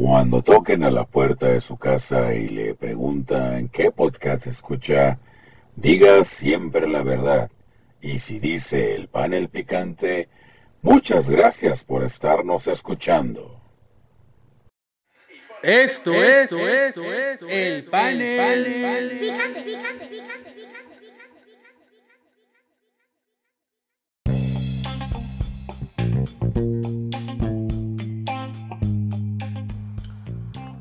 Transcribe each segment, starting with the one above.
Cuando toquen a la puerta de su casa y le preguntan qué podcast escucha, diga siempre la verdad. Y si dice el panel picante, muchas gracias por estarnos escuchando. Esto, es, esto, es, el panel, picante, picante, picante.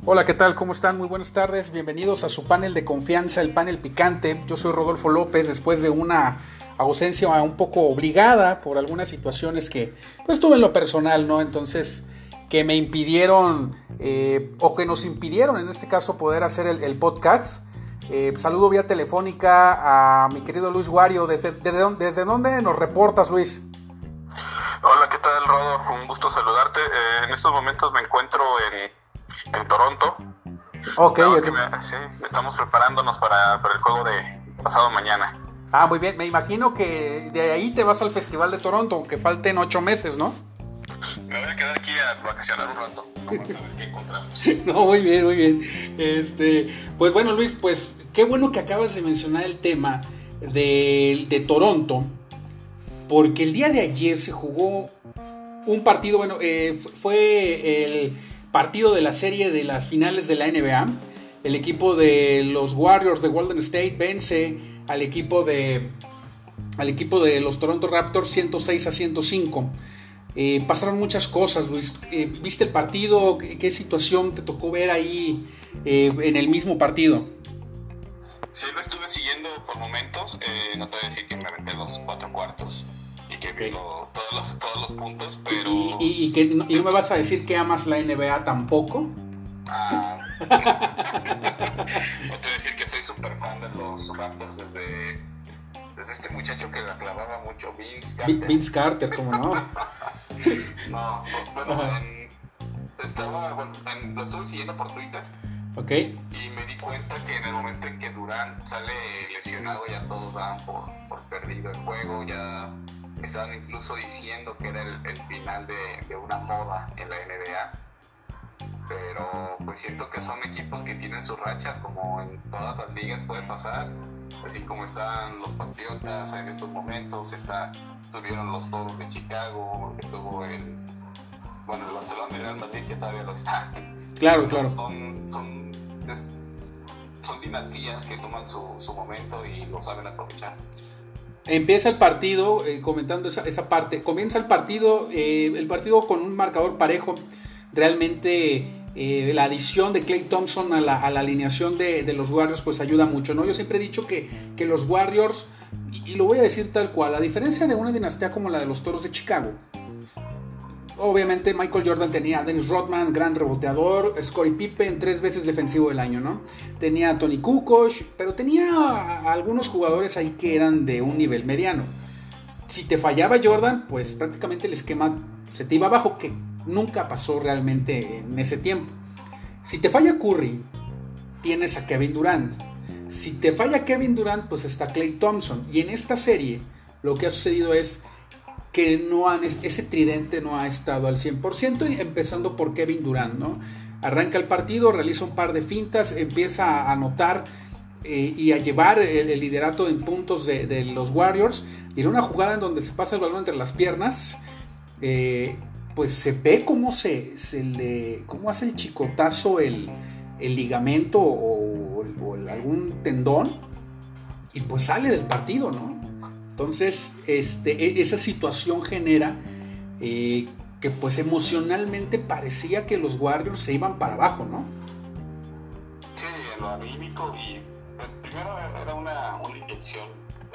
Hola, ¿qué tal? ¿Cómo están? Muy buenas tardes. Bienvenidos a su panel de confianza, el panel picante. Yo soy Rodolfo López, después de una ausencia un poco obligada por algunas situaciones que pues tuve en lo personal, ¿no? Entonces, que me impidieron, eh, o que nos impidieron en este caso poder hacer el, podcast. Eh, saludo vía telefónica a mi querido Luis Guario. ¿Desde, desde, dónde nos reportas, Luis? Hola, ¿qué tal, Rodo? Un gusto saludarte. Eh, en estos momentos me encuentro en en Toronto. Ok, sí, estamos preparándonos para, el juego de pasado mañana. Ah, muy bien. Me imagino que de ahí te vas al Festival de Toronto, aunque falten ocho meses, ¿no? Me voy a quedar aquí a vacacionar un rato. Vamos a ver qué encontramos. no, muy bien, muy bien. Este, pues bueno, Luis, pues qué bueno que acabas de mencionar el tema de, de Toronto, porque el día de ayer se jugó un partido, bueno, eh, fue el partido de la serie de las finales de la NBA. El equipo de los Warriors de Golden State vence al equipo de, al equipo de los Toronto Raptors 106 a 105. Eh, pasaron muchas cosas, Luis. Eh, ¿Viste el partido? ¿Qué, situación te tocó ver ahí eh, en el mismo partido? Sí, lo estuve siguiendo por momentos. no te voy a decir que me aventé los cuatro cuartos y que vino todos, los, todos los puntos, pero... ¿Y, que, no, me vas a decir que amas la NBA tampoco? Ah, no te voy a decir que soy súper fan de los Raptors desde, desde este muchacho que la clavaba mucho, Vince Carter. Vince Carter, ¿cómo no? no, bueno, estaba, bueno, lo estuve siguiendo por Twitter. Ok. Y me di cuenta que en el momento en que Durant sale lesionado ya todos dan por, por perdido el juego, ya estaban incluso diciendo que era el, final de, una moda en la NBA. Pero pues siento que son equipos que tienen sus rachas, como en todas las ligas puede pasar. Así como están los Patriotas en estos momentos, está, estuvieron los Toros de Chicago, estuvo el, bueno, el Barcelona y el Real Madrid que todavía lo están. Claro, claro. Son, son, son dinastías que toman su, su momento y lo saben aprovechar. Empieza el partido, eh, comentando esa, esa, parte, comienza el partido, eh, el partido con un marcador parejo, realmente eh, la adición de Clay Thompson a la, alineación de, los Warriors pues ayuda mucho, ¿no? Yo siempre he dicho que, que los Warriors, y, lo voy a decir tal cual, a diferencia de una dinastía como la de los Toros de Chicago, Obviamente Michael Jordan tenía a Dennis Rodman, gran reboteador, Scottie Pippen, tres veces defensivo del año, ¿no? Tenía a Tony Kukoc, pero tenía algunos jugadores ahí que eran de un nivel mediano. Si te fallaba Jordan, pues prácticamente el esquema se te iba abajo, que nunca pasó realmente en ese tiempo. Si te falla Curry, tienes a Kevin Durant. Si te falla Kevin Durant, pues está Clay Thompson. Y en esta serie, lo que ha sucedido es que no han, ese tridente no ha estado al 100%, empezando por Kevin Durant, ¿no? Arranca el partido, realiza un par de fintas, empieza a anotar eh, y a llevar el, liderato en puntos de, los Warriors. Y en una jugada en donde se pasa el balón entre las piernas, eh, pues se ve cómo, se, le, cómo hace el chicotazo el, ligamento o, o algún tendón y pues sale del partido, ¿no? Entonces, este, e, esa situación genera eh, que pues emocionalmente parecía que los Warriors se iban para abajo, ¿no? Sí, en lo anímico y pues, primero era una, una inyección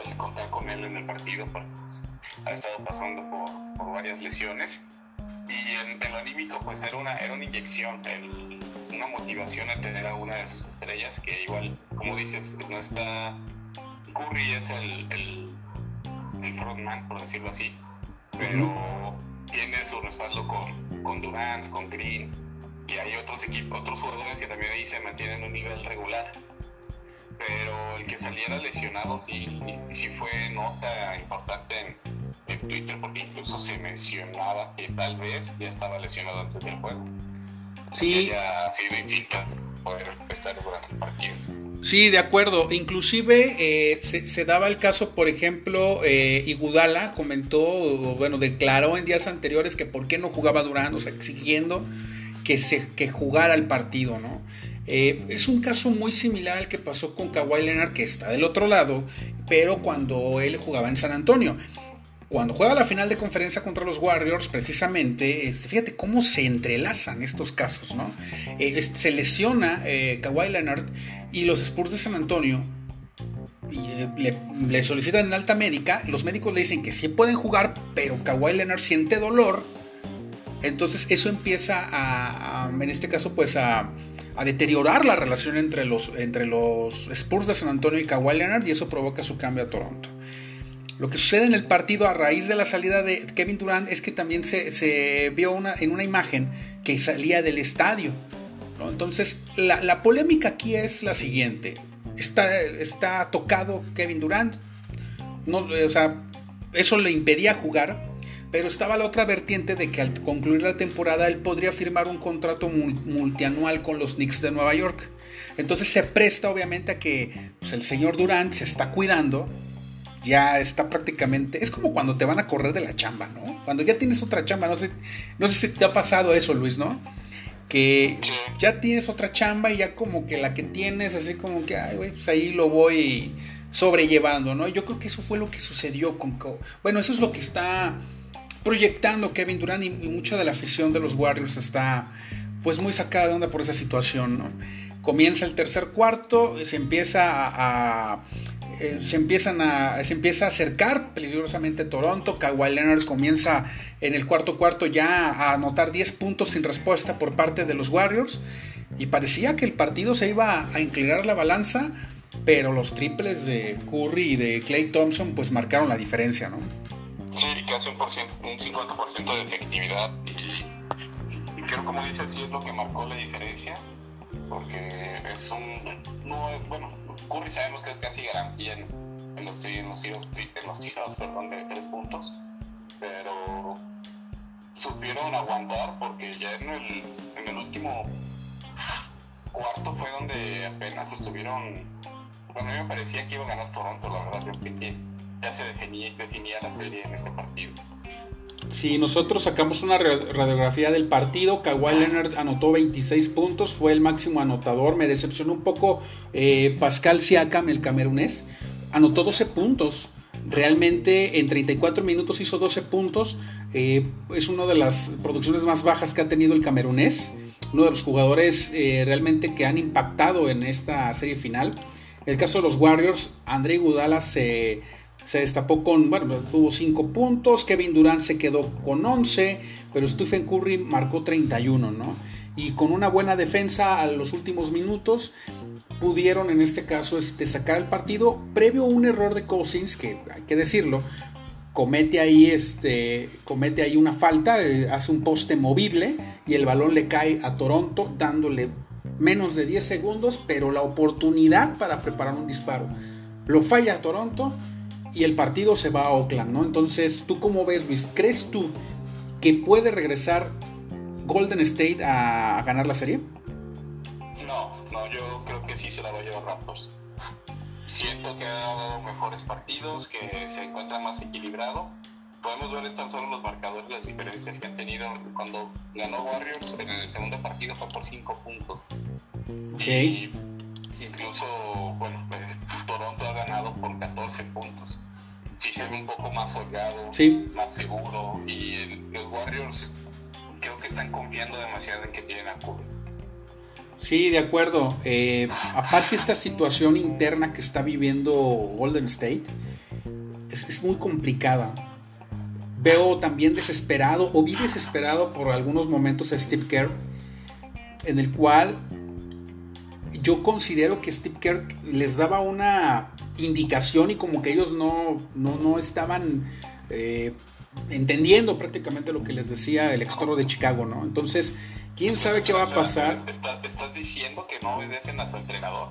el contar con él en el partido porque pues, ha estado pasando por, varias lesiones y en, lo anímico pues era una, era una inyección, una motivación a tener a una de sus estrellas que igual, como dices, no está... Curry es el frontman, por decirlo así, pero tiene su respaldo con, con Durant, con Green, y hay otros equipos, otros jugadores que también ahí se mantienen un nivel regular. Pero el que saliera lesionado sí, sí fue nota importante en, en Twitter porque incluso se mencionaba que tal vez ya estaba lesionado antes del juego. sí. haya sido infinita poder estar durante el partido. Sí, de acuerdo. Inclusive eh, se, daba el caso, por ejemplo, eh, Igudala comentó, bueno, declaró en días anteriores que por qué no jugaba Durán, o sea, exigiendo que, se, que jugara el partido, ¿no? Eh, es un caso muy similar al que pasó con Kawhi Leonard, que está del otro lado, pero cuando él jugaba en San Antonio. Cuando juega la final de conferencia contra los Warriors, precisamente, fíjate cómo se entrelazan estos casos, ¿no? Eh, se lesiona eh, Kawhi Leonard y los Spurs de San Antonio eh, le, solicitan en alta médica. Los médicos le dicen que sí pueden jugar, pero Kawhi Leonard siente dolor. Entonces eso empieza a, en este caso, pues a, a, deteriorar la relación entre los, entre los Spurs de San Antonio y Kawhi Leonard y eso provoca su cambio a Toronto. Lo que sucede en el partido a raíz de la salida de Kevin Durant es que también se, vio una, en una imagen que salía del estadio. Entonces, la, polémica aquí es la siguiente. Está, tocado Kevin Durant. O sea, eso le impedía jugar. Pero estaba la otra vertiente de que al concluir la temporada él podría firmar un contrato multianual con los Knicks de Nueva York. Entonces se presta obviamente a que pues, el señor Durant se está cuidando ya está prácticamente. Es como cuando te van a correr de la chamba, ¿no? Cuando ya tienes otra chamba, no sé, no sé si te ha pasado eso, Luis, ¿no? Que ya tienes otra chamba y ya como que la que tienes, así como que, ay, güey, pues ahí lo voy sobrellevando, ¿no? Yo creo que eso fue lo que sucedió con. Bueno, eso es lo que está proyectando Kevin Durant y, mucha de la afición de los Warriors está, pues, muy sacada de onda por esa situación, ¿no? Comienza el tercer cuarto, se empieza a eh, se, empiezan a, se empieza a acercar peligrosamente Toronto. Kawhi Leonard comienza en el cuarto cuarto ya a anotar 10 puntos sin respuesta por parte de los Warriors. Y parecía que el partido se iba a inclinar la balanza, pero los triples de Curry y de Clay Thompson pues marcaron la diferencia, ¿no? Sí, casi un, un 50% de efectividad. Y, y creo, como dices, sí es lo que marcó la diferencia porque es un. No, bueno, Curry sabemos que es casi garantía en, en los, en los tiros, en los tiros perdón, de tres puntos, pero supieron aguantar porque ya en el, en el último cuarto fue donde apenas estuvieron. Bueno, a mí me parecía que iba a ganar Toronto, la verdad, yo creo que ya se definía, definía la serie en este partido. Si nosotros sacamos una radiografía del partido, Kawhi Leonard anotó 26 puntos, fue el máximo anotador. Me decepcionó un poco eh, Pascal Siakam, el camerunés, anotó 12 puntos. Realmente en 34 minutos hizo 12 puntos. Eh, es una de las producciones más bajas que ha tenido el camerunés. Uno de los jugadores eh, realmente que han impactado en esta serie final. El caso de los Warriors, André Gudala se se destapó con, bueno, tuvo 5 puntos, Kevin Durant se quedó con 11, pero Stephen Curry marcó 31, ¿no? Y con una buena defensa a los últimos minutos pudieron en este caso este, sacar el partido previo a un error de Cousins, que hay que decirlo, comete ahí, este, comete ahí una falta, eh, hace un poste movible y el balón le cae a Toronto dándole menos de 10 segundos, pero la oportunidad para preparar un disparo. Lo falla Toronto y el partido se va a Oakland, ¿no? Entonces, ¿tú cómo ves, Luis? ¿Crees tú que puede regresar Golden State a, ganar la serie? No, no, yo creo que sí se la va a llevar Raptors. Siento que ha dado mejores partidos, que se encuentra más equilibrado. Podemos ver en tan solo los marcadores las diferencias que han tenido cuando ganó Warriors en el segundo partido fue por 5 puntos. Okay incluso, bueno, eh, Toronto por 14 puntos. Sí se ve un poco más holgado, más seguro, y los Warriors creo que están confiando demasiado en que tienen a Curry. Sí, de acuerdo. Eh, aparte esta situación interna que está viviendo Golden State es, es, muy complicada. Veo también desesperado o vi desesperado por algunos momentos a Steve Kerr, en el cual yo considero que Steve Kerr les daba una indicación y como que ellos no, no, estaban eh, entendiendo prácticamente lo que les decía el extoro de Chicago, ¿no? Entonces, ¿quién sabe qué va a pasar? ¿Estás diciendo que no obedecen a su entrenador?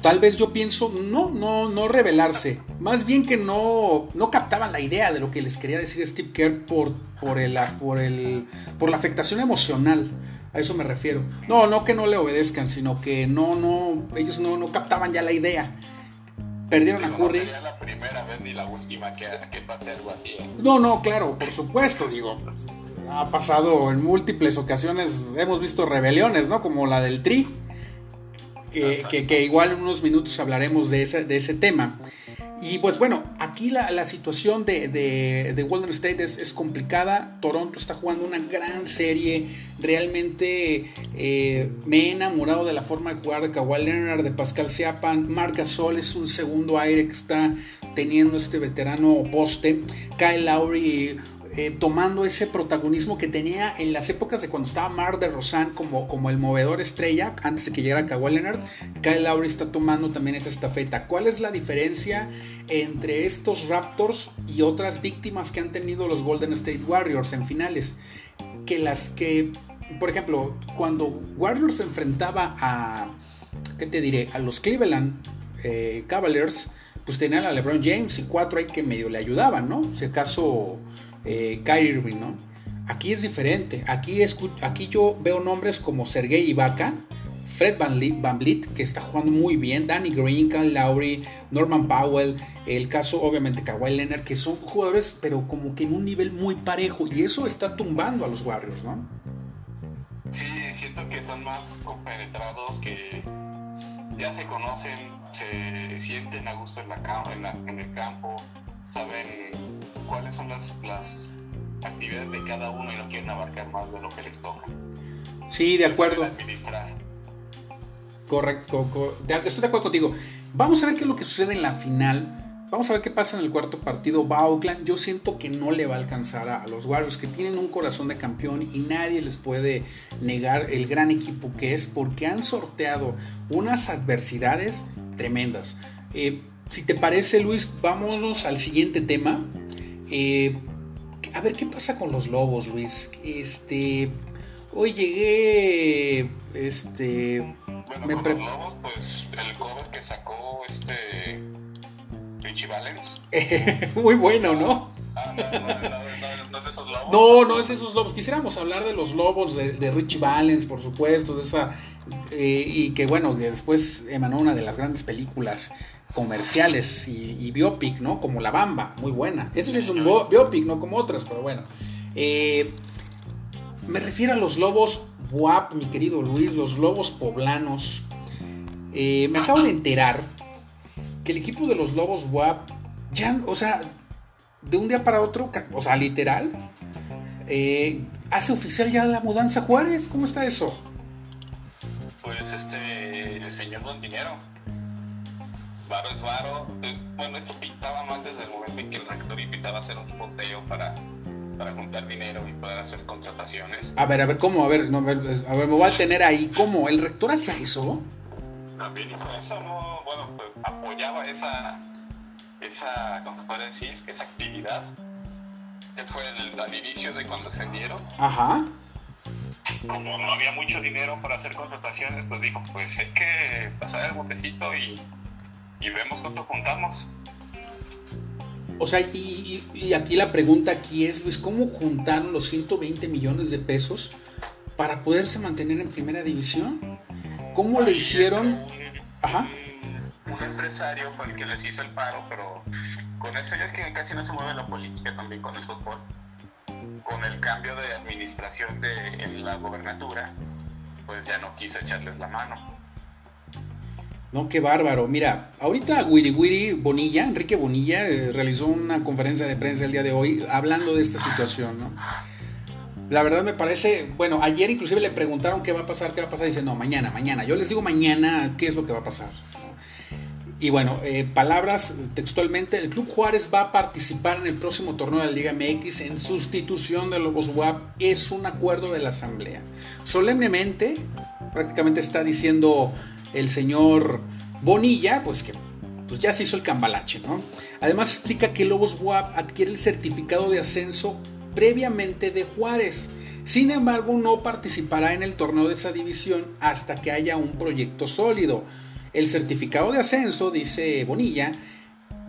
Tal vez yo pienso, no, no, no revelarse. Más bien que no, no captaban la idea de lo que les quería decir Steve Kerr por, por, el, por, el, por la afectación emocional A eso me refiero. No, no que no le obedezcan, sino que no, no, ellos no, no captaban ya la idea. Perdieron a Curry. No sería la primera vez ni la última que, que pase algo así. ¿eh? No, no, claro, por supuesto, digo. Ha pasado en múltiples ocasiones, hemos visto rebeliones, ¿no? Como la del Tri. Que, que, igual en unos minutos hablaremos de ese, de ese tema. Y pues bueno, aquí la, situación de, de, Golden State es, complicada. Toronto está jugando una gran serie. Realmente eh, me he enamorado de la forma de jugar de Kawhi Leonard, de Pascal Siapan. Marc Gasol es un segundo aire que está teniendo este veterano poste. Kyle Lowry eh, tomando ese protagonismo que tenía en las épocas de cuando estaba Mar de Rosan como, como el movedor estrella, antes de que llegara Kawhi Leonard, Kyle Lowry está tomando también esa estafeta. ¿Cuál es la diferencia entre estos Raptors y otras víctimas que han tenido los Golden State Warriors en finales? Que las que, por ejemplo, cuando Warriors se enfrentaba a, ¿qué te diré? A los Cleveland eh, Cavaliers, pues tenían a LeBron James y cuatro ahí que medio le ayudaban, ¿no? Si acaso eh, Kyrie Irving, ¿no? Aquí es diferente. Aquí, aquí yo veo nombres como Sergei Ibaka, Fred Van, Vliet, que está jugando muy bien, Danny Green, Kyle Lowry, Norman Powell, el caso obviamente Kawhi Leonard, que son jugadores pero como que en un nivel muy parejo y eso está tumbando a los Warriors, ¿no? Sí, siento que están más compenetrados, que ya se conocen, se sienten a gusto en, la, en el campo, saben cuáles son las, las actividades de cada uno y no quieren abarcar más de lo que les toca. Sí, de acuerdo. Correcto, estoy de acuerdo contigo. Vamos a ver qué es lo que sucede en la final. Vamos a ver qué pasa en el cuarto partido. Va Yo siento que no le va a alcanzar a, los Warriors, que tienen un corazón de campeón y nadie les puede negar el gran equipo que es, porque han sorteado unas adversidades tremendas. Eh, si te parece, Luis, vámonos al siguiente tema. Eh, a ver qué pasa con los lobos, Luis. Este. Hoy llegué. Este. Bueno, con los lobos, pues el cover que sacó este. Richie Valens. Muy bueno, ¿no? Ah, no, no, no, es de esos lobos. No, no es de esos lobos. Quisiéramos hablar de los lobos de, de Richie Valens, por supuesto, de esa. Eh, y que bueno, que después emanó una de las grandes películas comerciales y, biopic, ¿no? Como La Bamba, muy buena. Ese es un biopic, no como otras, pero bueno. Eh, me refiero a los lobos WAP, mi querido Luis, los lobos poblanos. Eh, me acabo de enterar que el equipo de los lobos WAP ya, o sea, de un día para otro, o sea, literal, eh, hace oficial ya la mudanza Juárez. ¿Cómo está eso? Pues este, el señor Don Dinero varo es varo. Eh, bueno, esto pintaba mal desde el momento en que el rector invitaba a hacer un boteo para, para juntar dinero y poder hacer contrataciones. A ver, a ver, ¿cómo? A ver, no, a ver, me voy a tener ahí. ¿Cómo? ¿El rector hacía eso? También hizo eso, ¿no? Bueno, pues, apoyaba esa, esa, ¿cómo se puede decir? Esa actividad. Que fue el, al inicio de cuando se dieron. Ajá como no había mucho dinero para hacer contrataciones, pues dijo, pues hay que pasar el botecito y y vemos cuánto juntamos. O sea, y, aquí la pregunta aquí es, Luis, ¿cómo juntaron los 120 millones de pesos para poderse mantener en primera división? ¿Cómo lo hicieron? Un, Ajá. Un, empresario fue el que les hizo el paro, pero con eso ya es que casi no se mueve la política también con el fútbol. Con el cambio de administración de la gobernatura, pues ya no quiso echarles la mano. No, qué bárbaro. Mira, ahorita Wiri Wiri Bonilla, Enrique Bonilla, eh, realizó una conferencia de prensa el día de hoy hablando de esta situación, ¿no? La verdad me parece, bueno, ayer inclusive le preguntaron qué va a pasar, qué va a pasar, y dice, no, mañana, mañana. Yo les digo mañana qué es lo que va a pasar. Y bueno, eh, palabras textualmente, el Club Juárez va a participar en el próximo torneo de la Liga MX en sustitución de Lobos WAP. Es un acuerdo de la Asamblea. Solemnemente, prácticamente está diciendo el señor Bonilla, pues que pues ya se hizo el cambalache, ¿no? Además explica que Lobos WAP adquiere el certificado de ascenso previamente de Juárez. Sin embargo, no participará en el torneo de esa división hasta que haya un proyecto sólido. El certificado de ascenso, dice Bonilla,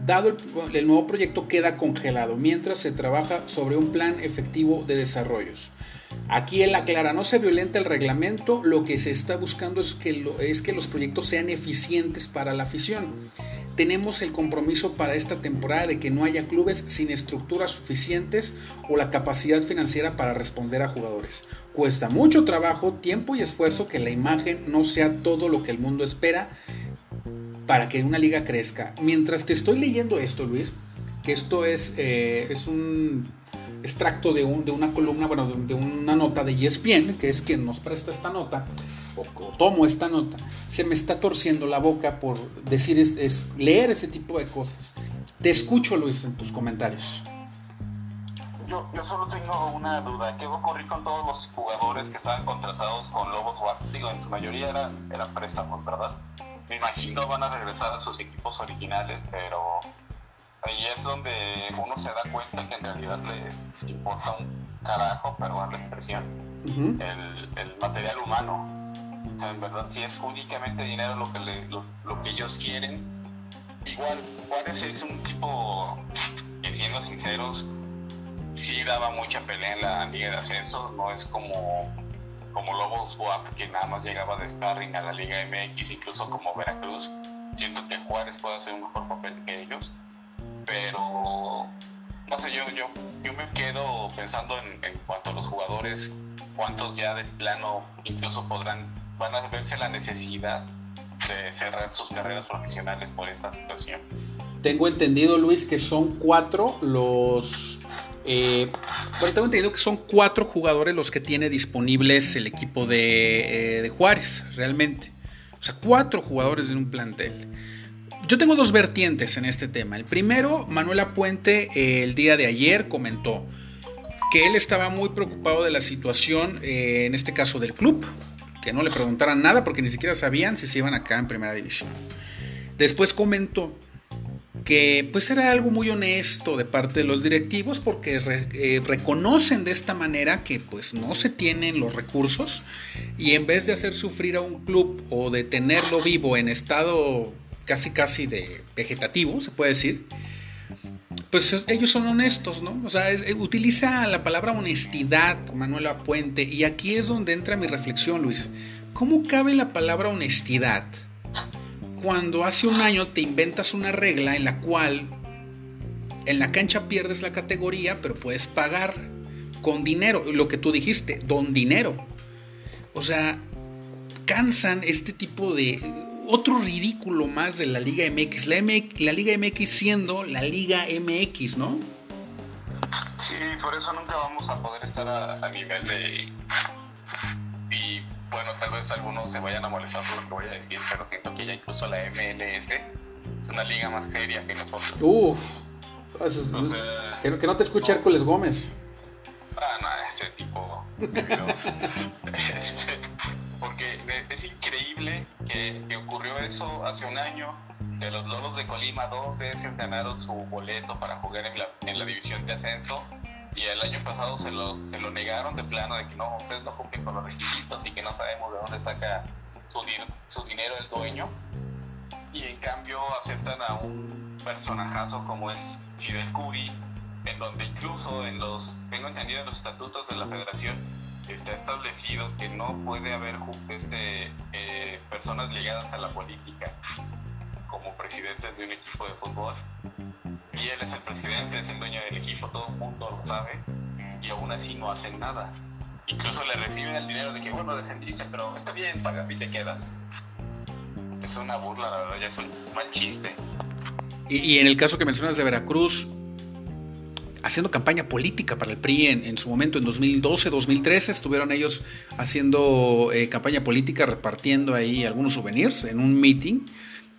dado el, el nuevo proyecto queda congelado mientras se trabaja sobre un plan efectivo de desarrollos. Aquí él aclara, no se violenta el reglamento, lo que se está buscando es que, es que los proyectos sean eficientes para la afición. Tenemos el compromiso para esta temporada de que no haya clubes sin estructuras suficientes o la capacidad financiera para responder a jugadores. Cuesta mucho trabajo, tiempo y esfuerzo que la imagen no sea todo lo que el mundo espera para que una liga crezca. Mientras te estoy leyendo esto, Luis, que esto es, eh, es un extracto de, un, de una columna, bueno, de, una nota de ESPN, que es quien nos presta esta nota, o, tomo esta nota, se me está torciendo la boca por decir, es, leer ese tipo de cosas. Te escucho, Luis, en tus comentarios. Yo, yo, solo tengo una duda. ¿Qué va a ocurrir con todos los jugadores que estaban contratados con Lobos Guap? Digo, en su mayoría eran, eran préstamos, ¿verdad? Me imagino van a regresar a sus equipos originales, pero ahí es donde uno se da cuenta que en realidad les importa un carajo, perdón la expresión, el, el, material humano. O sea, en verdad, si es únicamente dinero lo que, lo, que ellos quieren, igual Juárez es un tipo que siendo sinceros, sí daba mucha pelea en la liga de ascenso, no es como como Lobos WAP, que nada más llegaba de sparring a la Liga MX, incluso como Veracruz. Siento que Juárez puede hacer un mejor papel que ellos pero no sé, yo, yo, yo me quedo pensando en, cuanto a los jugadores, cuántos ya de plano incluso podrán, van a verse la necesidad de cerrar sus carreras profesionales por esta situación. Tengo entendido, Luis, que son cuatro los... Eh, tengo entendido que son cuatro jugadores los que tiene disponibles el equipo de, eh, de Juárez, realmente. O sea, cuatro jugadores en un plantel. Yo tengo dos vertientes en este tema. El primero, Manuel Apuente eh, el día de ayer comentó que él estaba muy preocupado de la situación, eh, en este caso del club, que no le preguntaran nada porque ni siquiera sabían si se iban acá en primera división. Después comentó que pues era algo muy honesto de parte de los directivos porque eh, reconocen de esta manera que pues no se tienen los recursos y en vez de hacer sufrir a un club o de tenerlo vivo en estado casi casi de vegetativo, se puede decir, pues ellos son honestos, ¿no? O sea, utiliza la palabra honestidad Manuel Puente y aquí es donde entra mi reflexión, Luis. ¿Cómo cabe la palabra honestidad cuando hace un año te inventas una regla en la cual en la cancha pierdes la categoría, pero puedes pagar con dinero, lo que tú dijiste, don dinero? O sea, cansan este tipo de otro ridículo más de la Liga MX. La, la Liga MX siendo la Liga MX, ¿no? Sí, por eso nunca vamos a poder estar a, nivel de... Y bueno, tal vez algunos se vayan a molestar por lo que voy a decir, pero siento que ya incluso la MLS es una liga más seria que nosotros. Uf, que, no, que, no te escuche Hércules Gómez. Ah, no, ese tipo. este, porque es increíble que, ocurrió eso hace un año, que los Loros de Colima dos veces ganaron su boleto para jugar en la, en la división de ascenso y el año pasado se lo, se lo negaron de plano de que no, ustedes no cumplen con los requisitos y que no sabemos de dónde saca su, su dinero el dueño. Y en cambio aceptan a un personajazo como es Fidel Curi, en donde incluso en los, tengo entendido en los estatutos de la federación, está establecido que no puede haber este, eh, personas ligadas a la política como presidentes de un equipo de fútbol. Y él es el presidente, es el dueño del equipo, todo el mundo lo sabe, y aún así no hacen nada. Incluso le reciben el dinero de que, bueno, descendiste, pero está bien, paga y te quedas. Es una burla, la verdad, ya es un mal chiste. Y, y en el caso que mencionas de Veracruz, haciendo campaña política para el PRI en, su momento, en 2012, 2013, estuvieron ellos haciendo eh, campaña política, repartiendo ahí algunos souvenirs en un meeting.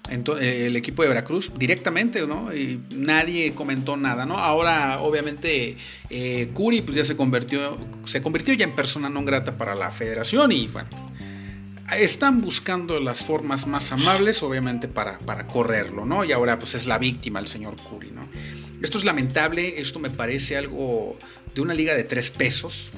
Eh, el equipo de Veracruz directamente, ¿no? Y nadie comentó nada, ¿no? Ahora, obviamente, eh, Curi pues ya se convirtió, se convirtió ya en persona no grata para la federación y bueno, están buscando las formas más amables, obviamente, para, para correrlo, ¿no? Y ahora pues es la víctima el señor Curi, ¿no? Esto es lamentable, esto me parece algo de una liga de tres pesos.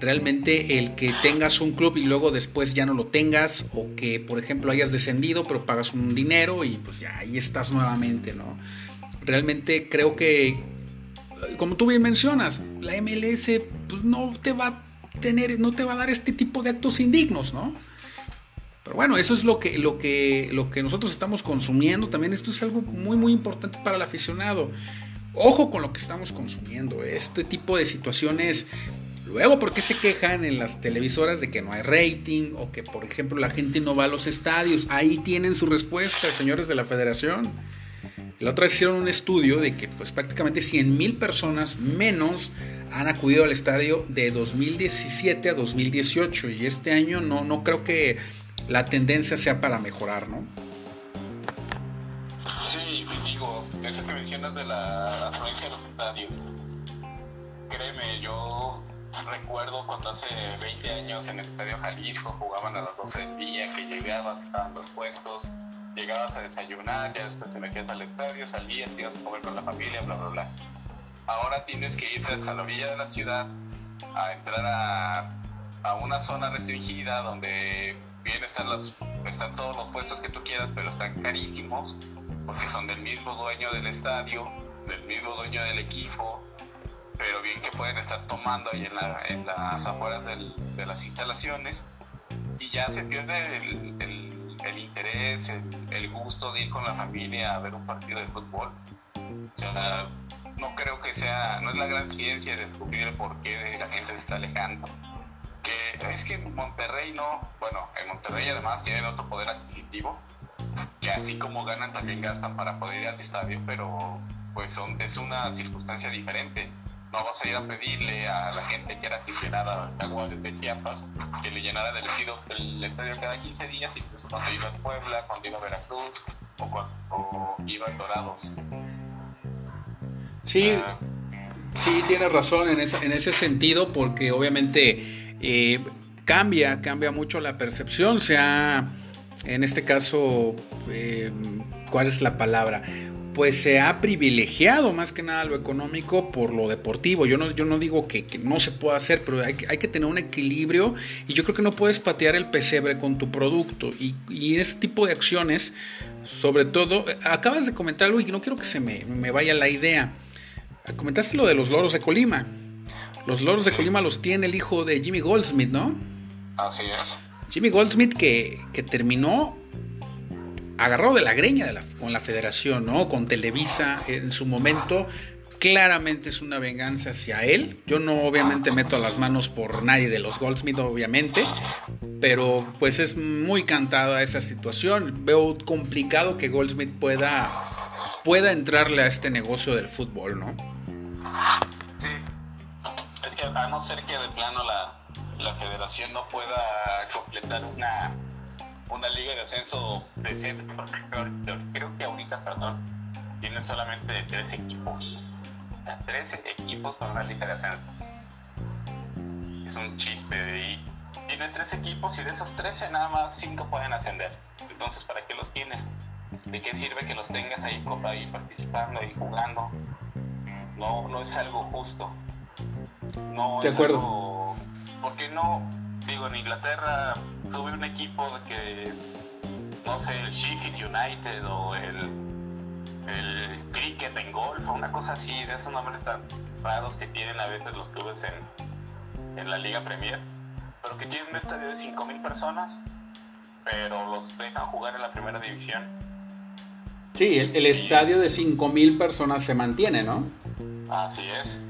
Realmente el que tengas un club y luego después ya no lo tengas, o que por ejemplo hayas descendido pero pagas un dinero y pues ya ahí estás nuevamente, ¿no? Realmente creo que, como tú bien mencionas, la MLS pues no te va tener, no te va a dar este tipo de actos indignos, ¿no? Pero bueno, eso es lo que, lo que, lo que nosotros estamos consumiendo. También esto es algo muy, muy importante para el aficionado. Ojo con lo que estamos consumiendo. Este tipo de situaciones Luego, ¿por qué se quejan en las televisoras de que no hay rating o que, por ejemplo, la gente no va a los estadios? Ahí tienen su respuesta, señores de la federación. La otra vez hicieron un estudio de que pues prácticamente 100 mil personas menos han acudido al estadio de 2017 a 2018 y este año no, no creo que la tendencia sea para mejorar, ¿no? Sí, digo, eso que mencionas de la afluencia de los estadios. Créeme, yo recuerdo cuando hace 20 años en el Estadio Jalisco jugaban a las 12 del día, que llegabas a los puestos, llegabas a desayunar, ya después te metías al estadio, salías, te ibas a comer con la familia, bla, bla, bla. Ahora tienes que irte hasta la orilla de la ciudad a entrar a, a una zona restringida donde bien están, los, están todos los puestos que tú quieras, pero están carísimos porque son del mismo dueño del estadio, del mismo dueño del equipo, pero bien que pueden estar tomando ahí en, la, en las afueras del, de las instalaciones y ya se pierde el, el, el interés, el, gusto de ir con la familia a ver un partido de fútbol. O sea, no creo que sea, no es la gran ciencia descubrir el por qué la gente se está alejando. Que es que en Monterrey no, bueno, en Monterrey además tienen otro poder adquisitivo, que así como ganan también gastan para poder ir al estadio, pero pues son, es una circunstancia diferente no vas a ir a pedirle a la gente que era aficionada a Jaguares de Chiapas que le llenaran el, estadio, el estadio cada 15 días, incluso cuando iba a Puebla, cuando iba a Veracruz o cuando iba a Dorados. Sí, ah. sí, tienes razón en, esa, en ese sentido, porque obviamente eh, cambia, cambia mucho la percepción, sea, en este caso, eh, ¿cuál es la palabra? pues se ha privilegiado más que nada lo económico por lo deportivo. Yo no, yo no digo que, no se pueda hacer, pero hay, hay, que tener un equilibrio y yo creo que no puedes patear el pesebre con tu producto. Y, y ese tipo de acciones, sobre todo, acabas de comentar algo y no quiero que se me, me vaya la idea. Comentaste lo de los loros de Colima. Los loros de Colima los tiene el hijo de Jimmy Goldsmith, ¿no? Así es. Jimmy Goldsmith que, que terminó agarrado de la greña de la, con la federación, ¿no? Con Televisa en su momento. Claramente es una venganza hacia él. Yo no obviamente meto las manos por nadie de los Goldsmith, obviamente. Pero pues es muy cantada esa situación. Veo complicado que Goldsmith pueda, pueda entrarle a este negocio del fútbol, ¿no? Que a no ser que de plano la, la federación no pueda completar una una liga de ascenso decente, porque creo, que ahorita, perdón, tienen solamente tres equipos. O 13 equipos con una liga de ascenso. Es un chiste. Y tienes tres equipos y de esos 13 nada más 5 pueden ascender. Entonces, ¿para qué los tienes? ¿De qué sirve que los tengas ahí, ahí participando y jugando? No, no es algo justo. No de es acuerdo. Algo, porque no, digo, en Inglaterra tuve un equipo que, no sé, el Sheffield United o el, el cricket en golf o una cosa así, de esos nombres tan raros que tienen a veces los clubes en, en la Liga Premier, pero que tienen un estadio de 5.000 personas, pero los dejan jugar en la primera división. Sí, el, el estadio de 5.000 personas se mantiene, ¿no? Así es.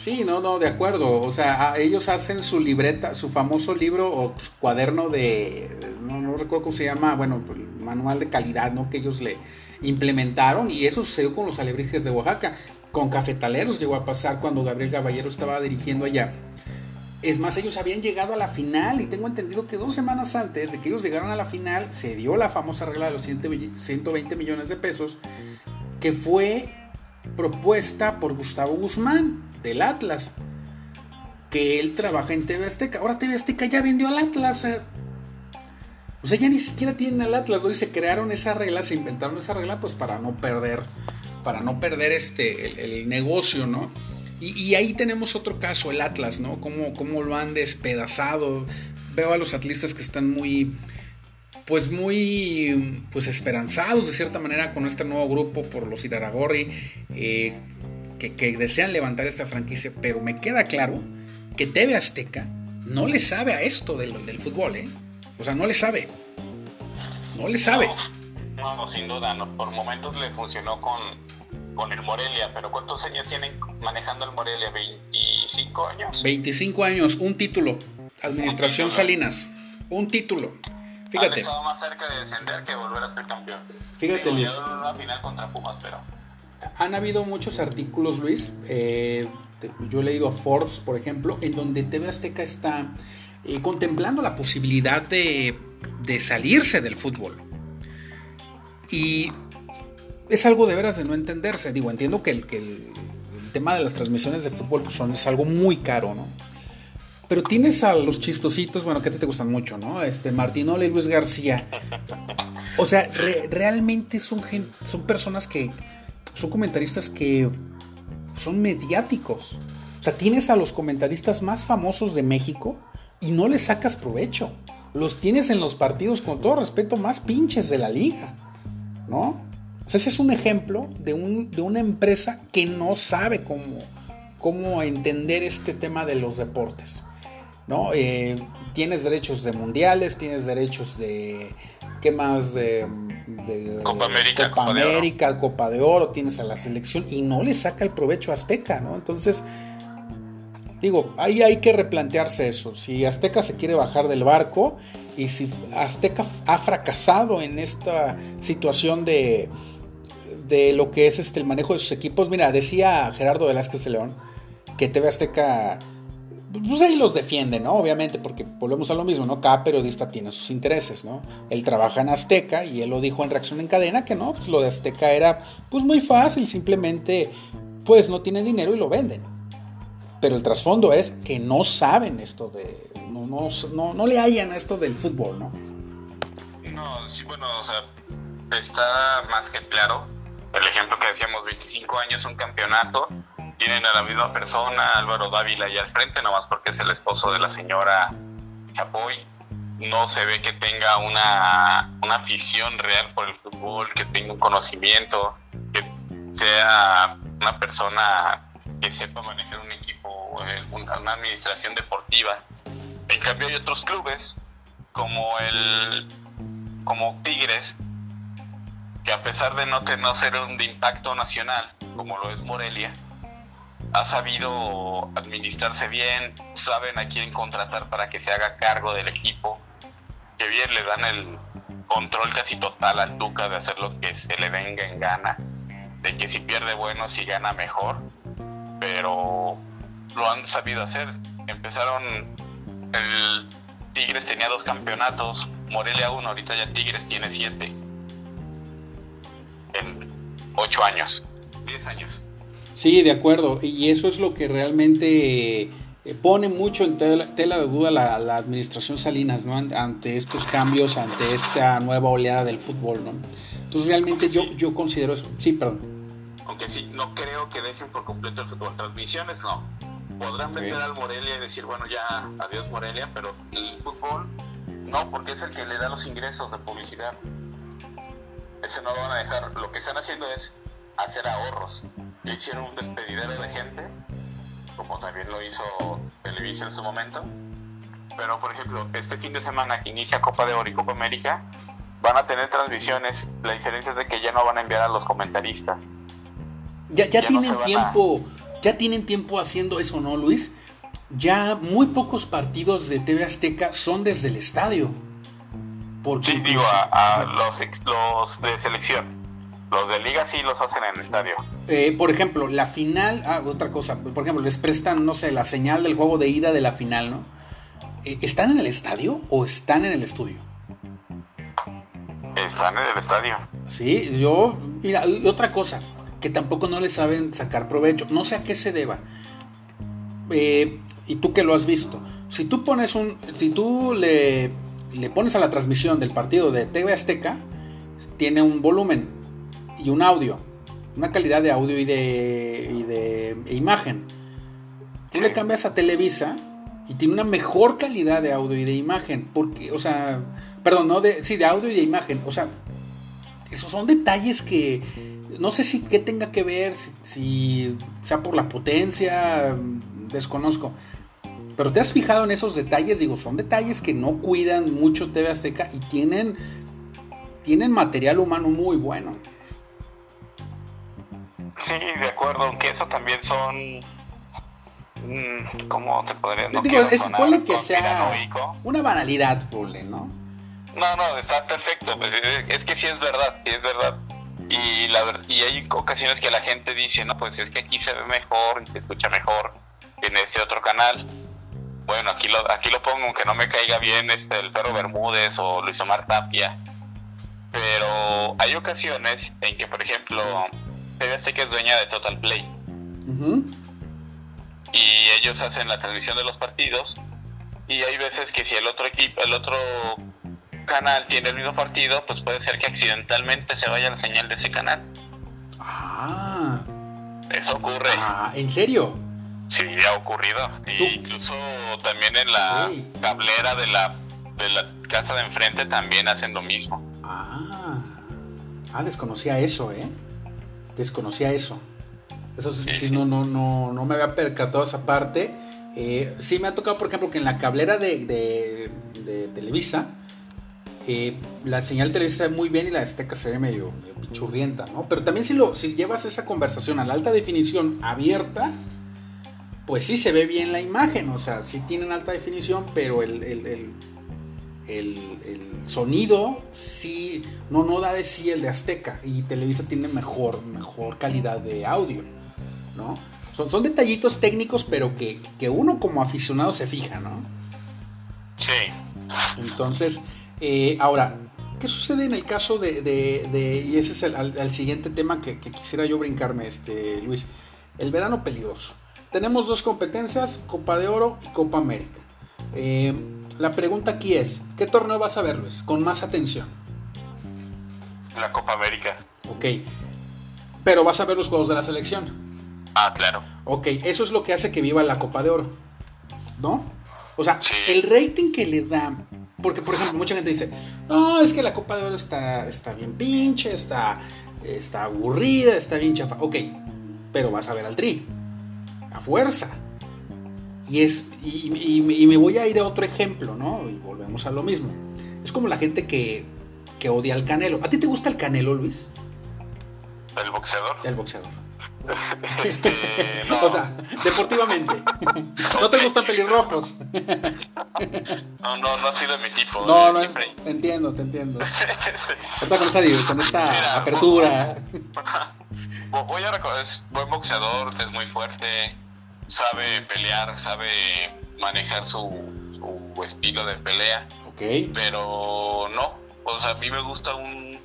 Sí, no, no, de acuerdo. O sea, ellos hacen su libreta, su famoso libro o cuaderno de, no, no recuerdo cómo se llama, bueno, manual de calidad, ¿no? Que ellos le implementaron y eso sucedió con los alebrijes de Oaxaca. Con cafetaleros llegó a pasar cuando Gabriel Caballero estaba dirigiendo allá. Es más, ellos habían llegado a la final y tengo entendido que dos semanas antes de que ellos llegaran a la final se dio la famosa regla de los 120 millones de pesos que fue propuesta por Gustavo Guzmán del Atlas. Que él trabaja en TV Azteca. Ahora TV Azteca ya vendió al Atlas. Eh. O sea, ya ni siquiera tienen al Atlas. Hoy se crearon esa regla, se inventaron esa regla, pues para no perder, para no perder este, el, negocio, ¿no? Y, ahí tenemos otro caso, el Atlas, ¿no? Cómo, cómo lo han despedazado. Veo a los atlistas que están muy, pues muy pues esperanzados de cierta manera con este nuevo grupo por los Iraragorri. Eh, que, desean levantar esta franquicia, pero me queda claro que TV Azteca no le sabe a esto del, del fútbol, ¿eh? O sea, no le sabe. No le sabe. No, sin duda, no. por momentos le funcionó con, con el Morelia, pero ¿cuántos años tienen manejando el Morelia? ¿25 años? 25 años, un título. Administración Salinas, un título. Fíjate. Han estado más cerca de descender que volver a ser campeón. Fíjate, Luis. Una final contra Pumas, pero... Han habido muchos artículos, Luis. Eh, yo he leído a Forbes, por ejemplo, en donde TV Azteca está eh, contemplando la posibilidad de, salirse del fútbol. Y es algo de veras de no entenderse. Digo, entiendo que el, tema de las transmisiones de fútbol pues, son, es algo muy caro, ¿no? Pero tienes a los chistositos, bueno, que te, te gustan mucho, ¿no? Este, Martinola y Luis García. O sea, realmente son, son personas que, son comentaristas que son mediáticos. O sea, tienes a los comentaristas más famosos de México y no les sacas provecho. Los tienes en los partidos, con todo respeto, más pinches de la liga. ¿No? O sea, ese es un ejemplo de, un, de una empresa que no sabe cómo, cómo entender este tema de los deportes. ¿no? Eh, tienes derechos de mundiales, tienes derechos de. ¿Qué más? De, Copa América, Copa, América, Copa de Oro, tienes a la selección y no le saca el provecho a Azteca, ¿no? Entonces, digo, ahí hay que replantearse eso. Si Azteca se quiere bajar del barco y si Azteca ha fracasado en esta situación de, de lo que es este, el manejo de sus equipos, mira, decía Gerardo Velázquez de León que TV Azteca pues ahí los defiende, ¿no? Obviamente, porque volvemos a lo mismo, ¿no? Cada periodista tiene sus intereses, ¿no? Él trabaja en Azteca y él lo dijo en reacción en cadena que no, pues lo de Azteca era pues muy fácil, simplemente pues no tienen dinero y lo venden. Pero el trasfondo es que no saben esto de, no, no, no, le hallan esto del fútbol, ¿no? No, sí, bueno, o sea, está más que claro. El ejemplo que decíamos, 25 años, un campeonato, tienen a la misma persona, Álvaro Dávila ahí al frente, nomás porque es el esposo de la señora Chapoy. No se ve que tenga una, una afición real por el fútbol, que tenga un conocimiento, que sea una persona que sepa manejar un equipo, eh, una administración deportiva. En cambio hay otros clubes como el como Tigres que a pesar de no, tener ser un de impacto nacional como lo es Morelia, ha sabido administrarse bien, saben a quién contratar para que se haga cargo del equipo, que bien le dan el control casi total al Duca de hacer lo que se le venga en gana, de que si pierde bueno, si gana mejor, pero lo han sabido hacer. Empezaron, el Tigres tenía dos campeonatos, Morelia uno, ahorita ya Tigres tiene siete, en ocho años, diez años. Sí, de acuerdo. Y eso es lo que realmente eh, pone mucho en tela, de duda la, administración Salinas, ¿no? Ante estos cambios, ante esta nueva oleada del fútbol, ¿no? Entonces realmente yo, yo considero eso. Sí, perdón. Aunque sí, no creo que dejen por completo el fútbol. Transmisiones no. Podrán meter al Morelia y decir, bueno, ya adiós Morelia, pero el fútbol no, porque es el que le da los ingresos de publicidad. Ese no lo van a dejar. Lo que están haciendo es hacer ahorros hicieron un despedidero de gente, como también lo hizo Televisa en su momento. Pero, por ejemplo, este fin de semana que inicia Copa de Oro y Copa América, van a tener transmisiones. La diferencia es de que ya no van a enviar a los comentaristas. Ya, ya, tienen tiempo, ya tienen tiempo haciendo eso, ¿no, Luis? Ya muy pocos partidos de TV Azteca son desde el estadio. Porque, sí, digo, a, los, los de selección. Los de liga sí los hacen en el estadio. Eh, por ejemplo, la final, ah, otra cosa, por ejemplo, les prestan, no sé, la señal del juego de ida de la final, ¿no? Eh, ¿Están en el estadio o están en el estudio? Están en el estadio. Sí, yo, mira, y otra cosa, que tampoco no le saben sacar provecho, no sé a qué se deba. Eh, y tú que lo has visto, si tú pones un, si tú le, le pones a la transmisión del partido de TV Azteca, tiene un volumen y un audio, una calidad de audio y de, de imagen. Tú le cambias a Televisa y tiene una mejor calidad de audio y de imagen, porque, o sea, perdón, no de, sí, de audio y de imagen, o sea, esos son detalles que no sé si qué tenga que ver, si, sea por la potencia, desconozco. Pero te has fijado en esos detalles, digo, son detalles que no cuidan mucho TV Azteca y tienen, tienen material humano muy bueno. Sí, de acuerdo, aunque eso también son mm, ¿Cómo te podría no Digo, es, que sea una banalidad, ponle, ¿no? No, no, está perfecto. Pues, es que sí es verdad, sí es verdad. Y, la, y hay ocasiones que la gente dice, no, pues es que aquí se ve mejor y se escucha mejor en este otro canal. Bueno, aquí lo, aquí lo pongo, aunque no me caiga bien este, el perro Bermúdez o Luis Omar Tapia. Pero hay ocasiones en que, por ejemplo, TV que es dueña de Total Play. Y ellos hacen la transmisión de los partidos. Y hay veces que si el otro equipo, el otro canal tiene el mismo partido, pues puede ser que accidentalmente se vaya la señal de ese canal. Ah. Eso ocurre. Ah, ¿en serio? Sí, ha ocurrido. incluso también en la cablera de la, de la casa de enfrente también hacen lo mismo. Ah. Ah, desconocía eso, ¿eh? Desconocía eso. Eso sí, no, no, no, no me había percatado esa parte. Eh, sí me ha tocado, por ejemplo, que en la cablera de, de Televisa, la señal televisa muy bien y la Azteca se ve medio, pichurrienta, ¿no? Pero también si, lo, si llevas esa conversación a la alta definición abierta, pues sí se ve bien la imagen, o sea, sí tienen alta definición, pero el, el, sonido sí, no, no da de sí el de Azteca y Televisa tiene mejor, mejor calidad de audio, ¿no? Son, son detallitos técnicos, pero que, que uno como aficionado se fija, ¿no? Sí. Entonces, eh, ahora, ¿qué sucede en el caso de, y ese es el, siguiente tema que, quisiera yo brincarme, este, Luis, el verano peligroso. Tenemos dos competencias, Copa de Oro y Copa América. Eh, la pregunta aquí es, ¿qué torneo vas a ver, Luis? Con más atención. La Copa América. Ok. Pero vas a ver los juegos de la selección. Ah, claro. Ok, eso es lo que hace que viva la Copa de Oro. ¿No? O sea, el rating que le da porque, por ejemplo, mucha gente dice, no, es que la Copa de Oro está, está bien pinche, está, está aburrida, está bien chafa. Ok, pero vas a ver al Tri. A fuerza. Y, es, y, me voy a ir a otro ejemplo, ¿no? Y volvemos a lo mismo. Es como la gente que, que odia al Canelo. ¿A ti te gusta el Canelo, Luis? ¿El boxeador? El boxeador. Este, o sea, deportivamente. ¿No te gustan pelirrojos? no, no, no ha sido mi tipo. No, no, te entiendo, te entiendo. con esta, con esta apertura. Voy a recordar, es buen boxeador, es muy fuerte, sabe pelear, sabe manejar su, su estilo de pelea. Ok. Pero no, o sea, a mí me gusta un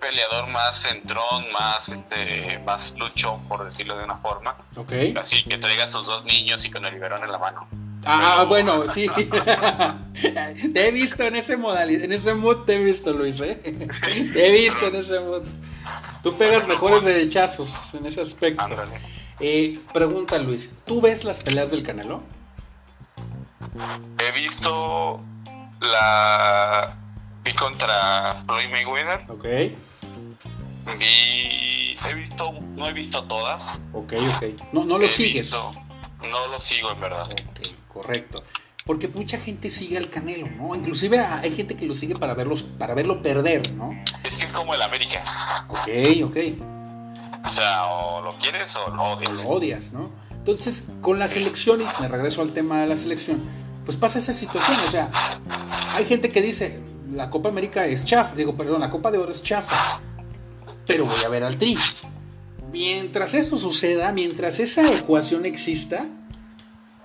peleador más centrón, más este, más lucho, por decirlo de una forma. Ok. Así que traiga a sus dos niños y con el liberón en la mano. Ah, bueno, sí. te he visto en ese modalidad, en ese mood te he visto, Luis, ¿eh? Te he visto en ese mood. Tú pegas mejores derechazos en ese aspecto. Eh, pregunta, Luis, ¿tú ves las peleas del Canelo? He visto la vi contra Floyd Mayweather. Ok. Vi, he visto, no he visto todas. Ok, ok. No, no lo sigues. no lo sigo en verdad. Ok, correcto. Porque mucha gente sigue al Canelo, ¿no? Inclusive hay gente que lo sigue para verlos, para verlo perder, ¿no? Es que es como el América. Ok, ok. O sea, o lo quieres o lo odias. O lo odias, ¿no? Entonces, con la selección, y me regreso al tema de la selección, pues pasa esa situación. O sea, hay gente que dice, la Copa América es chafa, digo, perdón, la Copa de Oro es chafa pero voy a ver al Tri. Mientras eso suceda, mientras esa ecuación exista,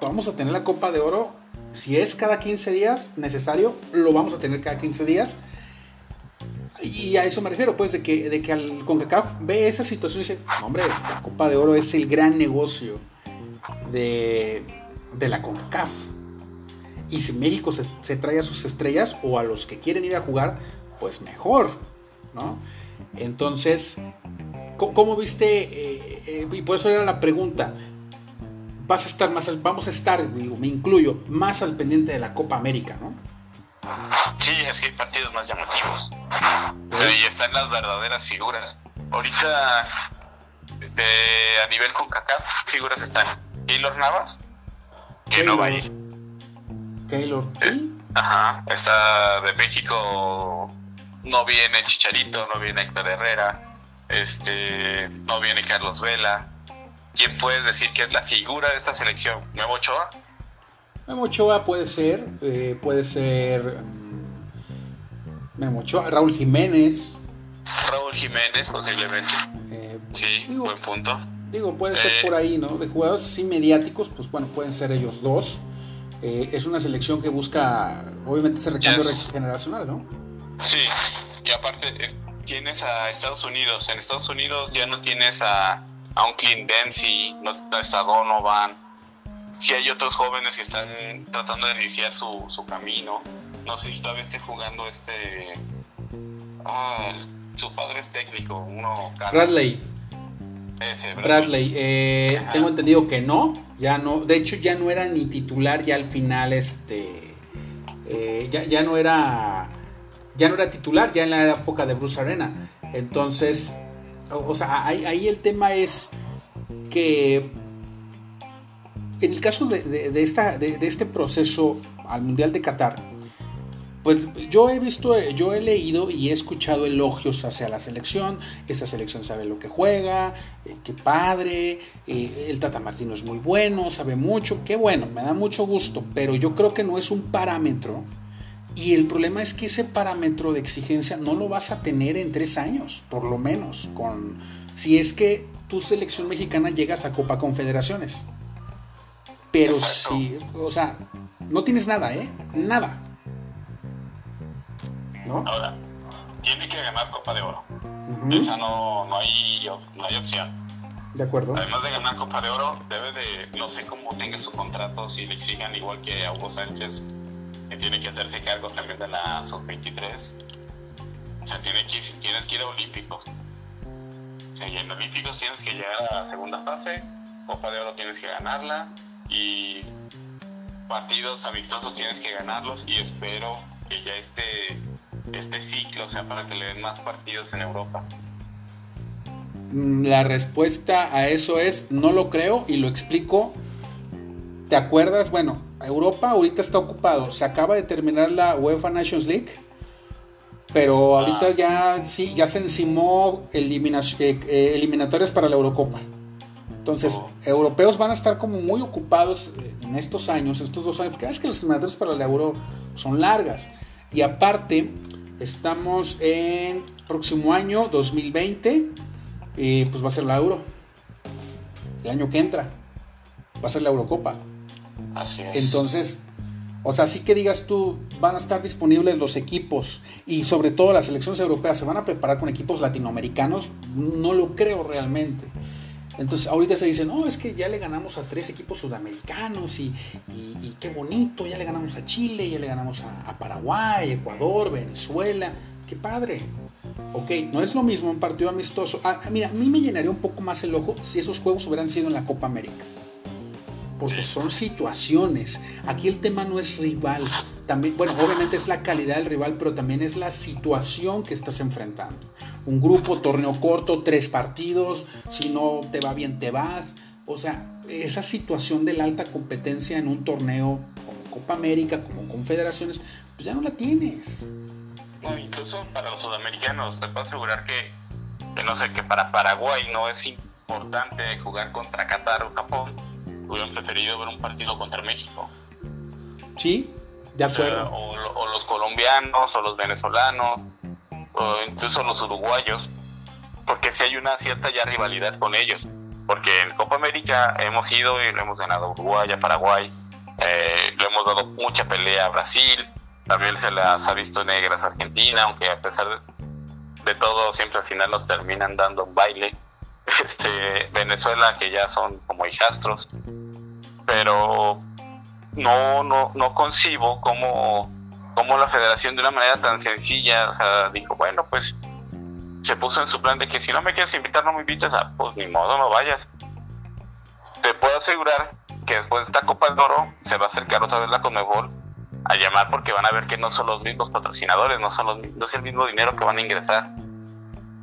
vamos a tener la Copa de Oro. Si es cada 15 días necesario, lo vamos a tener cada 15 días. Y a eso me refiero, pues, de que, de que al CONCACAF ve esa situación y dice, hombre, la Copa de Oro es el gran negocio de, de la CONCACAF. Y si México se, trae a sus estrellas o a los que quieren ir a jugar, pues mejor, ¿no? Entonces, ¿cómo viste? Eh, eh, y por eso era la pregunta. Vas a estar más, vamos a estar, digo, me incluyo, más al pendiente de la Copa América, ¿no? Sí, es que hay partidos más llamativos. O sea, y están las verdaderas figuras. Ahorita, a nivel con CACAF, figuras están Keylor Navas, que no va a ir. Keylor, sí. Ajá, está de México, no viene Chicharito, no viene Héctor Herrera, este, no viene Carlos Vela. ¿Quién puedes decir que es la figura de esta selección? ¿Memo Ochoa? Memo Ochoa puede ser, eh, puede ser mm, Memo Ochoa, Raúl Jiménez. Raúl Jiménez, posiblemente. Eh, sí, buen punto. Digo, puede ser por ahí, ¿no? De jugadores así mediáticos, pues bueno, pueden ser ellos dos. Eh, es una selección que busca, obviamente, ese recambio generacional, ¿no? Sí, y aparte eh, tienes a Estados Unidos. En Estados Unidos ya no tienes a, a un Clint Dempsey, no está Donovan. Si hay otros jóvenes que están tratando de iniciar su, su camino. No sé si todavía esté jugando este. Ah, su padre es técnico, uno. Bradley. Bradley, eh, tengo entendido que no, ya no, de hecho ya no era ni titular, ya al final este, eh, ya, ya, no era, ya no era titular, ya en la época de Bruce Arena, entonces, o, sea, ahí, el tema es que en el caso de, este proceso al Mundial de Qatar, pues yo he visto, yo he leído y he escuchado elogios hacia la selección. Esa selección sabe lo que juega, eh, qué padre, eh, el Tata Martino es muy bueno, sabe mucho, qué bueno, me da mucho gusto, pero yo creo que no es un parámetro. Y el problema es que ese parámetro de exigencia no lo vas a tener en tres años, por lo menos, con si es que tu selección mexicana llegas a Copa Confederaciones. Pero si, o sea, no tienes nada, ¿eh? Nada. Ahora, tiene que ganar Copa de Oro. Esa no, no, hay, no hay opción. De acuerdo. Además de ganar Copa de Oro, debe de, no sé cómo tenga su contrato, si le exijan igual que a Hugo Sánchez, que tiene que hacerse cargo también de la sub-23. O sea, tiene que, tienes que ir a Olímpicos. O sea, y en Olímpicos tienes que llegar a la segunda fase, Copa de Oro tienes que ganarla y partidos amistosos tienes que ganarlos y espero que ya esté este ciclo, sea, para que le den más partidos en Europa? Mm, la respuesta a eso es no lo creo y lo explico. ¿Te acuerdas? Bueno, Europa ahorita está ocupado. Se acaba de terminar la UEFA Nations League. Pero ah, ahorita ya, sí, ya se encimó eh, eh, eliminatorias para la Eurocopa. Entonces, europeos van a estar como muy ocupados en estos años, estos dos años, porque es que las eliminatorias para la Euro son largas. Y aparte, Estamos en próximo año, 2020, y pues va a ser la Euro. El año que entra. Va a ser la Eurocopa. Así es. Entonces, o sea, sí que digas tú, van a estar disponibles los equipos y sobre todo las selecciones europeas se van a preparar con equipos latinoamericanos, no lo creo realmente. Entonces ahorita se dice, no, es que ya le ganamos a tres equipos sudamericanos y, qué bonito, ya le ganamos a Chile, ya le ganamos a, Paraguay, Ecuador, Venezuela, qué padre. Ok, no es lo mismo un partido amistoso. Ah, mira, a mí me llenaría un poco más el ojo si esos juegos hubieran sido en la Copa América porque son situaciones. Aquí el tema no es rival. También, bueno, obviamente es la calidad del rival, pero también es la situación que estás enfrentando. Un grupo, torneo corto, tres partidos, si no te va bien te vas. O sea, esa situación de la alta competencia en un torneo como Copa América, como Confederaciones, pues ya no la tienes. incluso para los sudamericanos, te puedo asegurar que, que no sé, que para Paraguay no es importante jugar contra Qatar o Japón hubieran preferido ver un partido contra México. Sí, de acuerdo. O, los colombianos, o los venezolanos, o incluso los uruguayos, porque si hay una cierta ya rivalidad con ellos. Porque en Copa América hemos ido y lo hemos ganado a Uruguay, a Paraguay, eh, le hemos dado mucha pelea a Brasil, también se las ha visto negras a Argentina, aunque a pesar de todo siempre al final nos terminan dando un baile. Este, Venezuela, que ya son como hijastros, pero no, no, no concibo cómo, cómo la federación de una manera tan sencilla, o sea, dijo, bueno, pues se puso en su plan de que si no me quieres invitar, no me invites, ah, pues ni modo, no vayas. Te puedo asegurar que después de esta Copa de Oro se va a acercar otra vez la Conmebol a llamar porque van a ver que no son los mismos patrocinadores, no, son no es el mismo dinero que van a ingresar,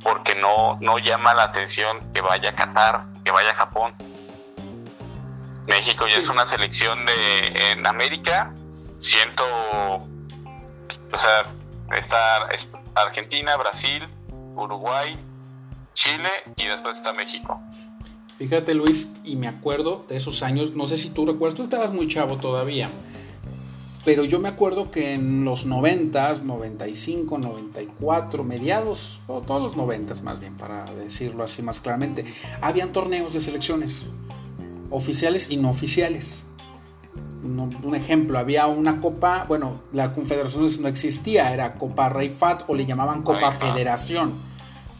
porque no, no llama la atención que vaya a Qatar, que vaya a Japón. México ya es una selección de en América, siento, o sea, está Argentina, Brasil, Uruguay, Chile y después está México. Fíjate Luis, y me acuerdo de esos años, no sé si tú recuerdas, tú estabas muy chavo todavía, pero yo me acuerdo que en los 90, 95, 94, mediados, o todos los 90 más bien, para decirlo así más claramente, habían torneos de selecciones, oficiales y no oficiales. Un ejemplo, había una copa, bueno, la confederaciones no existía, era Copa Rey Fat o le llamaban Copa Federación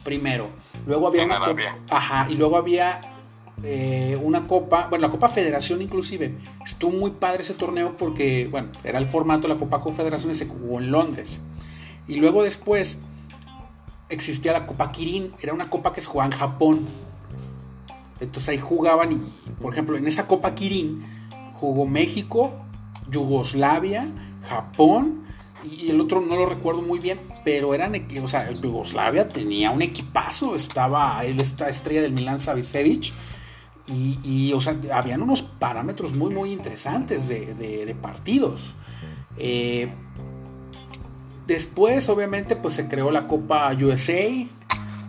primero. Luego había una copa, ajá, y luego había eh, una copa, bueno, la Copa Federación inclusive, estuvo muy padre ese torneo porque, bueno, era el formato de la Copa Confederación y se jugó en Londres. Y luego después existía la Copa Kirin, era una copa que se jugaba en Japón. Entonces ahí jugaban y, por ejemplo, en esa Copa Kirin jugó México, Yugoslavia, Japón y el otro no lo recuerdo muy bien, pero eran, o sea, Yugoslavia tenía un equipazo, estaba esta estrella del Milan Savicevic, y, o sea, habían unos parámetros muy, muy interesantes de, partidos. Eh, después, obviamente, pues se creó la Copa USA,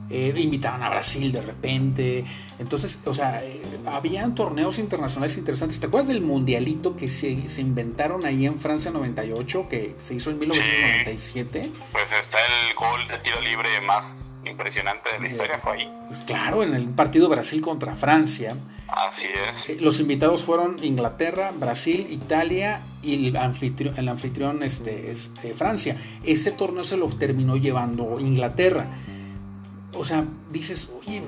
eh, invitaban a Brasil de repente. Entonces, o sea, eh, habían torneos internacionales interesantes. ¿Te acuerdas del mundialito que se, se, inventaron ahí en Francia 98, que se hizo en 1997? pues está el gol de tiro libre más impresionante de la historia, fue ahí. Claro, en el partido Brasil contra Francia. Así es. Eh, los invitados fueron Inglaterra, Brasil, Italia y el anfitrión, el anfitrión este, es, Francia. Ese torneo se lo terminó llevando Inglaterra o sea, dices, oye,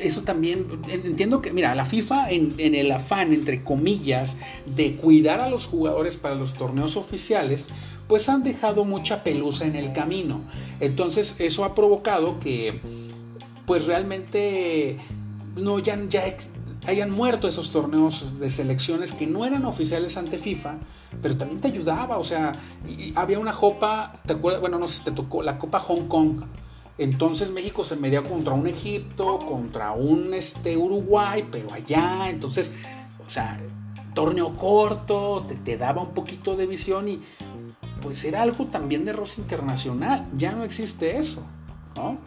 eso también, entiendo que, mira, la FIFA en, el afán, entre comillas, de cuidar a los jugadores para los torneos oficiales, pues han dejado mucha pelusa en el camino. Entonces eso ha provocado que, pues realmente, no, ya, ya hayan muerto esos torneos de selecciones que no eran oficiales ante FIFA, pero también te ayudaba, o sea, había una copa, ¿te acuerdas? Bueno, no sé si te tocó, la Copa Hong Kong entonces México se medía contra un Egipto, contra un este, Uruguay, pero allá, entonces, o sea, torneo corto, te, daba un poquito de visión y pues era algo también de rosa internacional. Ya no existe eso, ¿no?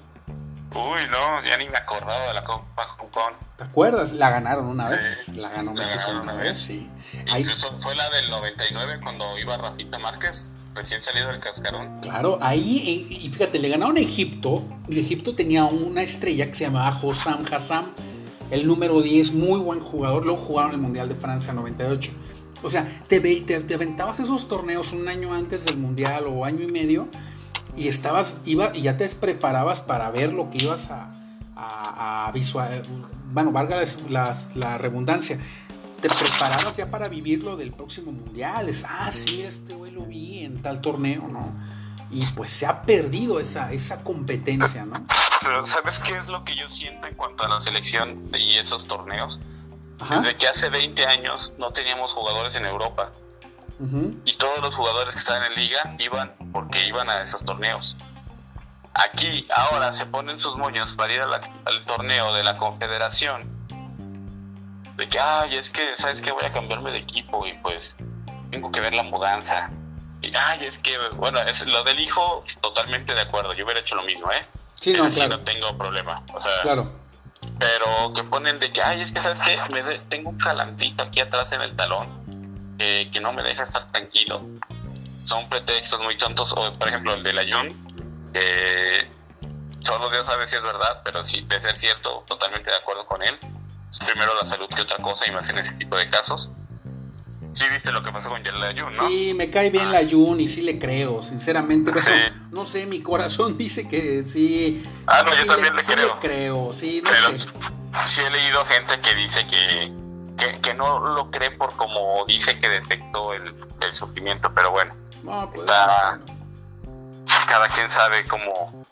Uy, no, ya ni me acordaba de la Copa Hong Kong. ¿Te acuerdas? La ganaron una vez. La ganó México una, vez, sí. Incluso fue la del 99 cuando iba Rafita Márquez, recién salido del cascarón. Claro, ahí, y fíjate, le ganaron a Egipto, y Egipto tenía una estrella que se llamaba Hossam Hassam, el número 10, muy buen jugador, luego jugaron el Mundial de Francia 98. O sea, te, te, te aventabas esos torneos un año antes del Mundial o año y medio y estabas, iba, y ya te preparabas para ver lo que ibas a, a, visual, bueno, valga la redundancia, te preparabas ya para vivir lo del próximo mundial, es, ah, sí, este güey lo vi en tal torneo, ¿no? Y pues se ha perdido esa, esa competencia, ¿no? Pero ¿sabes qué es lo que yo siento en cuanto a la selección y esos torneos? Desde que hace 20 años no teníamos jugadores en Europa. Y todos los jugadores que están en liga iban porque iban a esos torneos. Aquí ahora se ponen sus moños para ir al torneo de la Confederación. De que, ay, es que, ¿sabes que Voy a cambiarme de equipo y pues tengo que ver la mudanza. Y, ay, es que, bueno, es lo del hijo, totalmente de acuerdo. Yo hubiera hecho lo mismo, ¿eh? Sí, no, claro. no tengo problema. O sea, claro. Pero que ponen de que, ay, es que, ¿sabes que Me tengo un calambrito aquí atrás en el talón que no me deja estar tranquilo. Son pretextos muy tontos, o por ejemplo el de la Jun, que solo Dios sabe si es verdad, pero sí, de ser cierto, totalmente de acuerdo con él. Es primero la salud que otra cosa, y más en ese tipo de casos. Sí viste lo que pasó con la Jun, ¿no? Sí, me cae bien la Jun y sí le creo, sinceramente. no sé, mi corazón dice que sí. Ah, no, yo también le, creo. Le creo, sí, no sé. Sí he leído gente que dice que que, no lo cree por como dice que detectó el, sufrimiento, pero bueno, pues, está, cada quien sabe cómo,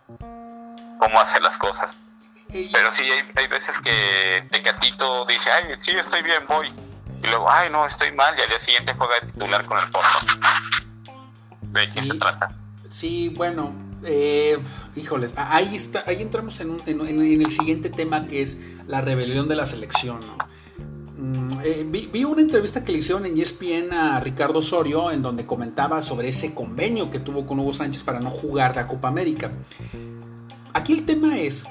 cómo hacer las cosas. Pero sí, hay, veces que Tecatito dice, ay, sí, estoy bien, voy. Y luego, ay, no, estoy mal, y al día siguiente juega de titular con el Porto. ¿De qué se trata? Sí, bueno, eh, híjoles, ahí, está, ahí entramos en, en, en, el siguiente tema que es la rebelión de la selección, ¿no? Mm, eh, vi, una entrevista que le hicieron en ESPN a Ricardo Osorio en donde comentaba sobre ese convenio que tuvo con Hugo Sánchez para no jugar la Copa América. Aquí el tema es,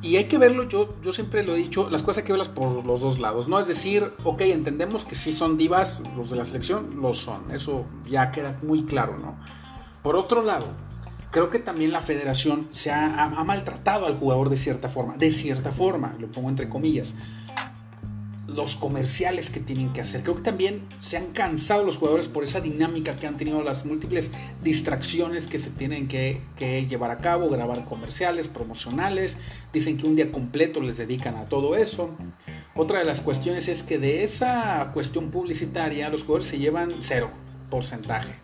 y hay que verlo, yo, siempre lo he dicho, las cosas hay que verlas por los dos lados, ¿no? Es decir, ok, entendemos que sí son divas, los de la selección lo son, eso ya queda muy claro, ¿no? Por otro lado, creo que también la federación se ha maltratado al jugador de cierta forma, de cierta forma, lo pongo entre comillas los comerciales que tienen que hacer. Creo que también se han cansado los jugadores por esa dinámica que han tenido las múltiples distracciones que se tienen que, llevar a cabo, grabar comerciales, promocionales. Dicen que un día completo les dedican a todo eso. Otra de las cuestiones es que de esa cuestión publicitaria los jugadores se llevan cero porcentaje,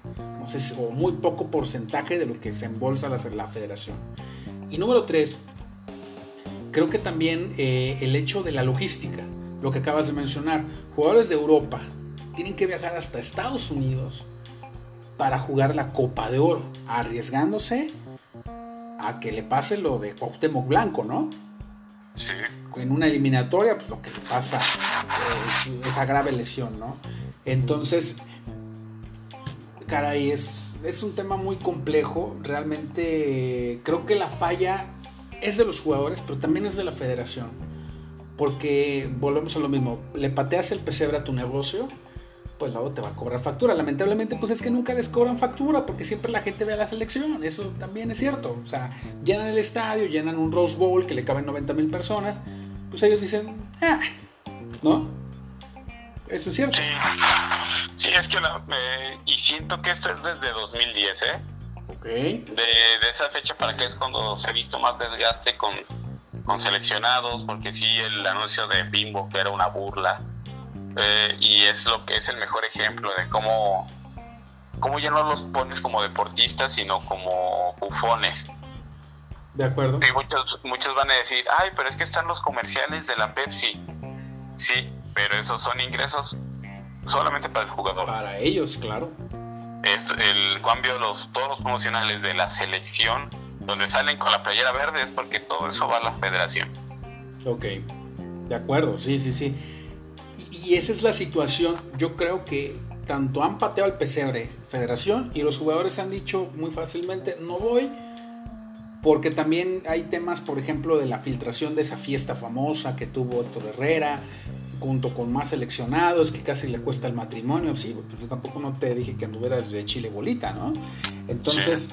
o muy poco porcentaje de lo que se embolsa la, la federación. Y número tres, creo que también eh, el hecho de la logística lo que acabas de mencionar. Jugadores de Europa tienen que viajar hasta Estados Unidos para jugar la Copa de Oro, arriesgándose a que le pase lo de Cuauhtémoc Blanco, ¿no? Sí. En una eliminatoria, pues lo que le pasa es esa grave lesión, ¿no? Entonces, caray, es, es un tema muy complejo. Realmente creo que la falla es de los jugadores, pero también es de la federación porque volvemos a lo mismo, le pateas el pesebre a tu negocio, pues luego te va a cobrar factura. Lamentablemente, pues es que nunca les cobran factura porque siempre la gente ve a la selección. Eso también es cierto. O sea, llenan el estadio, llenan un Rose Bowl que le caben 90 mil personas. Pues ellos dicen, ah, ¿no? Eso es cierto. Sí, es que y siento que esto es desde 2010, ¿eh? Ok. De, de esa fecha para que es cuando se ha visto más desgaste con con seleccionados, porque sí, el anuncio de Bimbo que era una burla. Eh, y es lo que es el mejor ejemplo de cómo, cómo ya no los pones como deportistas, sino como bufones. De acuerdo. Y muchos, muchos van a decir, ay, pero es que están los comerciales de la Pepsi. Sí, pero esos son ingresos solamente para el jugador. Para ellos, claro. Es el cambio, los, todos los promocionales de la selección donde salen con la playera verde es porque todo eso va a la federación. Ok, de acuerdo, sí, sí, sí. Y, esa es la situación. Yo creo que tanto han pateado al pesebre federación y los jugadores han dicho muy fácilmente, no voy. Porque también hay temas, por ejemplo, de la filtración de esa fiesta famosa que tuvo Héctor Herrera, junto con más seleccionados, que casi le cuesta el matrimonio. Sí, pues yo tampoco no te dije que anduvieras de chile bolita, ¿no? Entonces,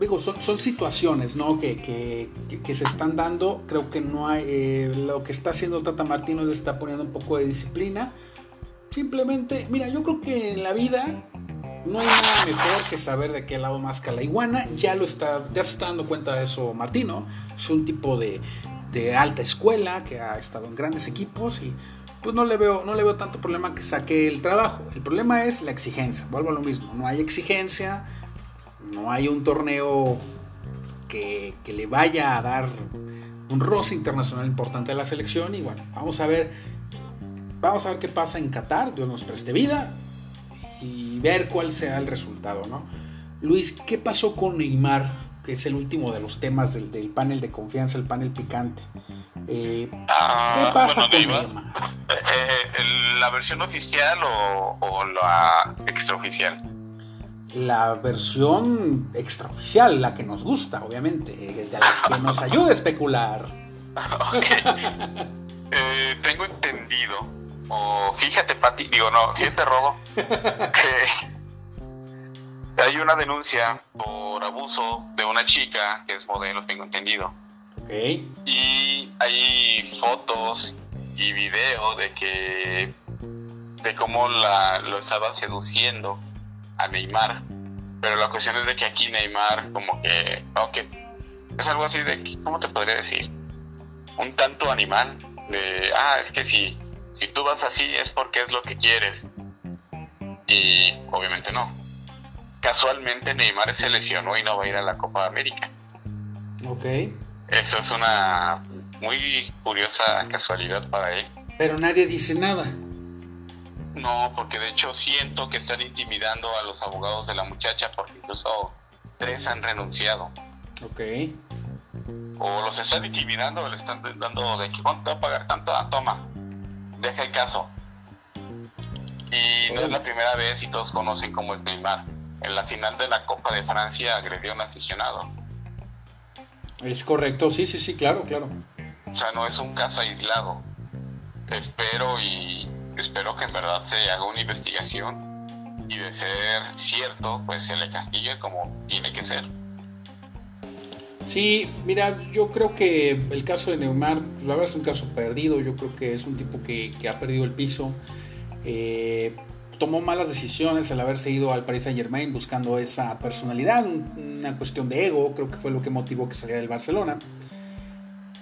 digo, son, situaciones ¿no? que, se están dando. Creo que no hay. Eh, lo que está haciendo Tata Martino le está poniendo un poco de disciplina. Simplemente, mira, yo creo que en la vida no hay nada mejor que saber de qué lado más la iguana. Ya lo está, ya se está dando cuenta de eso Martino. Es un tipo de, de alta escuela que ha estado en grandes equipos y pues no le veo, no le veo tanto problema que saque el trabajo. El problema es la exigencia. Vuelvo a lo mismo. No hay exigencia no hay un torneo que, le vaya a dar un roce internacional importante a la selección y bueno, vamos a ver vamos a ver qué pasa en Qatar, Dios nos preste vida y ver cuál será el resultado, ¿no? Luis, ¿qué pasó con Neymar? Que es el último de los temas del, panel de confianza, el panel picante. Eh, ah, ¿Qué pasa con Neymar? Eh, eh, ¿La versión oficial o, o la extraoficial? La versión extraoficial, la que nos gusta, obviamente, de la que nos ayuda a especular. Eh, tengo entendido, o fíjate, Pati, digo, no, fíjate, Robo, que hay una denuncia por abuso de una chica que es modelo, tengo entendido. Y hay fotos y video de que de cómo la, lo estaba seduciendo a Neymar. Pero la cuestión es de que aquí Neymar como que, ok, es algo así de, ¿cómo te podría decir? Un tanto animal, de, ah, es que si, si tú vas así es porque es lo que quieres. Y obviamente no. Casualmente Neymar se lesionó y no va a ir a la Copa de América. Ok. Eso es una muy curiosa casualidad para él. Pero nadie dice nada. No, porque de hecho siento que están intimidando a los abogados de la muchacha porque incluso tres han renunciado. Ok. O los están intimidando o le están dando de que cuánto va a pagar tanto, ah, toma. deja el caso. Y no es la primera vez y todos conocen cómo es Neymar. En la final de la Copa de Francia agredió a un aficionado. Es correcto, sí, sí, sí, claro, claro. O sea, no es un caso aislado. Espero y espero que en verdad se haga una investigación y de ser cierto, pues se le castigue como tiene que ser. Sí, mira, yo creo que el caso de Neymar, pues la verdad es un caso perdido. Yo creo que es un tipo que, que ha perdido el piso. Eh, tomó malas decisiones al haberse ido al Paris Saint Germain buscando esa personalidad, una cuestión de ego, creo que fue lo que motivó que saliera del Barcelona.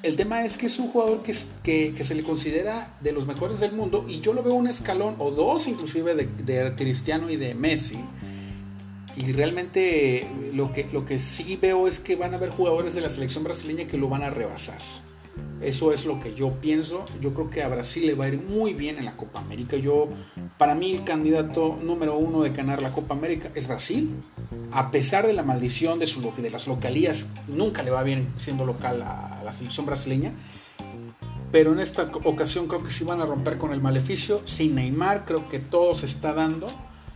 El tema es que es un jugador que, que, se le considera de los mejores del mundo y yo lo veo un escalón o dos inclusive de, Cristiano y de Messi. Y realmente que, lo que sí veo es que van a haber jugadores de la selección brasileña que lo van a rebasar. Eso es lo que yo pienso. Yo creo que a Brasil le va a ir muy bien en la Copa América. Yo, para mí, el candidato número uno de ganar la Copa América es Brasil. A pesar de la maldición de, su, de las localías, nunca le va bien siendo local a la selección brasileña. Pero en esta ocasión creo que sí van a romper con el maleficio. Sin Neymar, creo que todo se está dando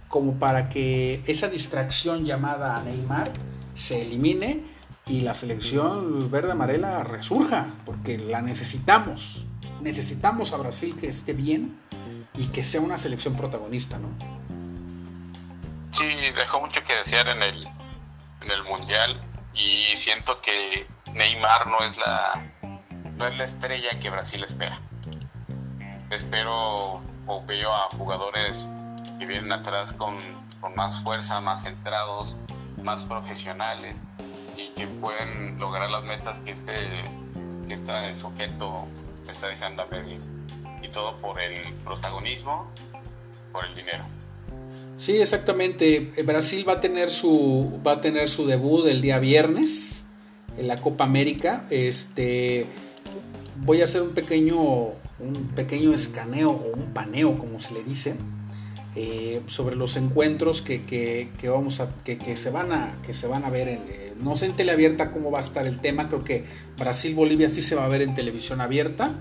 como para que esa distracción llamada Neymar se elimine y la selección verde amarela resurja, porque la necesitamos. Necesitamos a Brasil que esté bien y que sea una selección protagonista, ¿no? Sí, dejó mucho que desear en el, en el Mundial y siento que Neymar no es la, no es la estrella que Brasil espera. Espero o veo a jugadores que vienen atrás con, con más fuerza, más centrados, más profesionales y que pueden lograr las metas que este, que este sujeto está dejando a medias. Y todo por el protagonismo, por el dinero. Sí, exactamente. Brasil va a tener su va a tener su debut el día viernes en la Copa América. Este voy a hacer un pequeño un pequeño escaneo o un paneo, como se le dice, eh, sobre los encuentros que, que, que vamos a que, que, se van a que se van a ver en, eh, no sé en teleabierta cómo va a estar el tema, creo que Brasil-Bolivia sí se va a ver en televisión abierta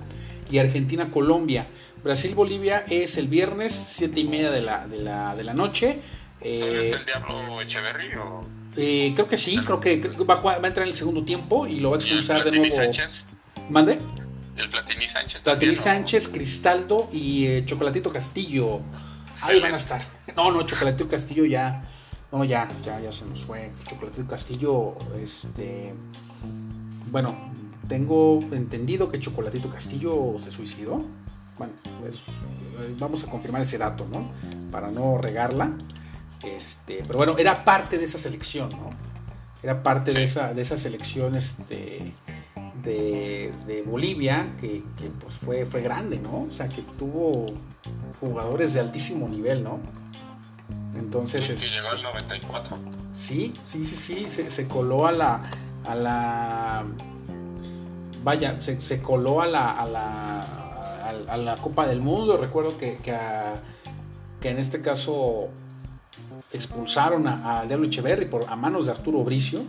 y Argentina-Colombia. Brasil-Bolivia es el viernes, 7 y media de la, de la, de la noche. Eh, ¿Está el Diablo Echeverry o...? Eh, creo que sí, creo que, va, a va, a entrar en el segundo tiempo y lo va a expulsar de nuevo. Sánchez? ¿Mande? El Platini Sánchez. Platini Sánchez, Cristaldo y eh, Chocolatito Castillo. Ahí van a estar. No, no, Chocolatito Castillo ya no, ya, ya, ya se nos fue. Chocolatito Castillo, este. Bueno, tengo entendido que Chocolatito Castillo se suicidó. Bueno, pues vamos a confirmar ese dato, ¿no? Para no regarla. Este, pero bueno, era parte de esa selección, ¿no? Era parte de esa, de esa selección este, de, de Bolivia que, que, pues fue, fue grande, ¿no? O sea, que tuvo jugadores de altísimo nivel, ¿no? Entonces. Sí, llegó al 94. Sí, sí, sí, sí. Se, se, coló a la. a la. Vaya, se, se coló a la, a la. a, la Copa del Mundo. Recuerdo que, que, a, que en este caso expulsaron a, a Diablo Echeverry por, a manos de Arturo Bricio.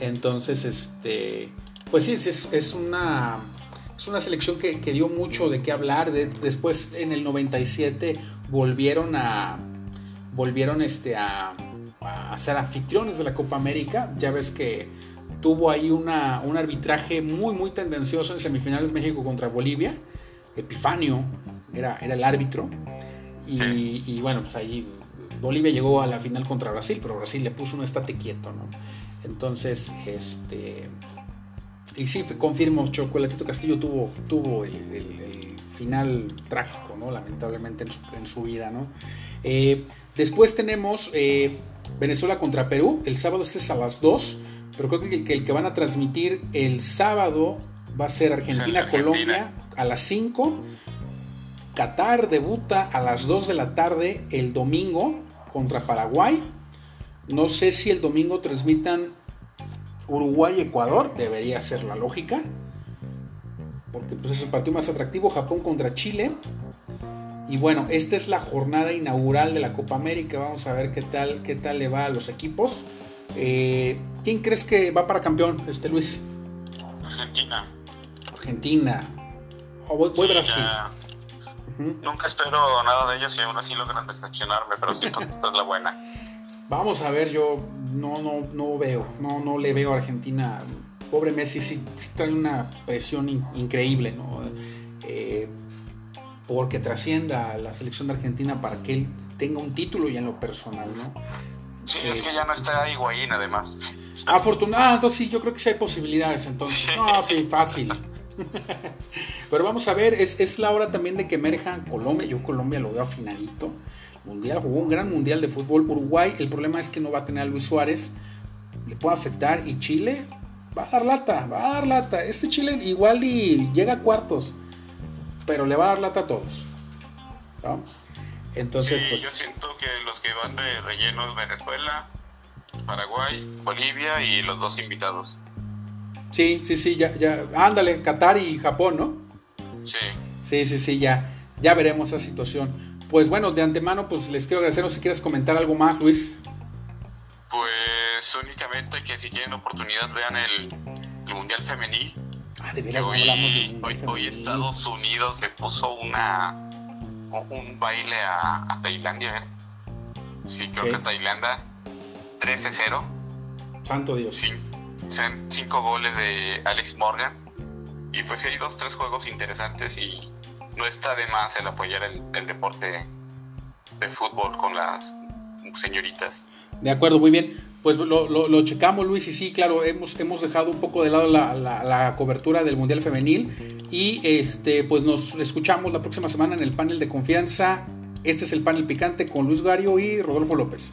Entonces, este. Pues sí, es, es una. Es una selección que, que dio mucho de qué hablar. De, después, en el 97, volvieron a, volvieron este, a, a, ser anfitriones de la Copa América. Ya ves que tuvo ahí una, un arbitraje muy, muy tendencioso en semifinales México contra Bolivia. Epifanio era, era el árbitro. Y, bueno, pues ahí Bolivia llegó a la final contra Brasil, pero Brasil le puso un estate quieto, ¿no? Entonces, este. Y sí, confirmo, Chocolatito Castillo tuvo, tuvo el, el, el final trágico, ¿no? Lamentablemente en su, en su vida, ¿no? Eh, Después tenemos eh, Venezuela contra Perú. El sábado es a las 2. Pero creo que el, que el, que van a transmitir el sábado va a ser Argentina-Colombia a las 5. Qatar debuta a las 2 de la tarde el domingo contra Paraguay. No sé si el domingo transmitan Uruguay-Ecuador. Debería ser la lógica. Porque pues, es el partido más atractivo. Japón contra Chile. Y bueno, esta es la jornada inaugural de la Copa América. Vamos a ver qué tal, qué tal le va a los equipos. Eh, ¿Quién crees que va para campeón, este Luis? Argentina. Argentina. Oh, voy, voy sí, Brasil. Nunca espero nada de ellos y aún así logran decepcionarme, pero siento que esta es la buena. Vamos a ver, yo no, no, no veo, no, no le veo a Argentina. Pobre Messi sí, trae una presión increíble, ¿no? Eh, porque trascienda a la selección de Argentina para que él tenga un título ya en lo personal, ¿no? Sí, es que ya no está Higuaín además. Afortunado, sí, yo creo que sí hay posibilidades entonces. No, sí, fácil. Pero vamos a ver, es, es, la hora también de que emerja Colombia. Yo Colombia lo veo afinadito. Mundial, jugó un gran mundial de fútbol. Uruguay, el problema es que no va a tener a Luis Suárez. Le puede afectar. Y Chile va a dar lata, va a dar lata. Este Chile igual y llega a cuartos. Pero le va a dar lata a todos. Entonces, pues. Yo siento que los que van de relleno es Venezuela, Paraguay, Bolivia y los dos invitados. Sí, sí, sí, ya, ya. Ándale, Qatar y Japón, ¿no? Sí. Sí, sí, sí, ya. Ya veremos esa situación. Pues bueno, de antemano, pues les quiero agradecer. No si quieres comentar algo más, Luis. Pues únicamente que si tienen oportunidad vean el, Mundial Femenil. De veras, hoy, hoy, Estados Unidos le puso una un baile a, Tailandia, ¿eh? Sí, creo que Tailandia 13-0. Santo Dios. Sí cinco goles de Alex Morgan. Y pues hay dos, tres juegos interesantes y no está de más el apoyar el, deporte de fútbol con las señoritas. De acuerdo, muy bien. Pues lo, checamos, Luis, y sí, claro, hemos, hemos dejado un poco de lado la, la, cobertura del Mundial Femenil y este, pues nos escuchamos la próxima semana en el panel de confianza. Este es el panel picante con Luis Gario y Rodolfo López.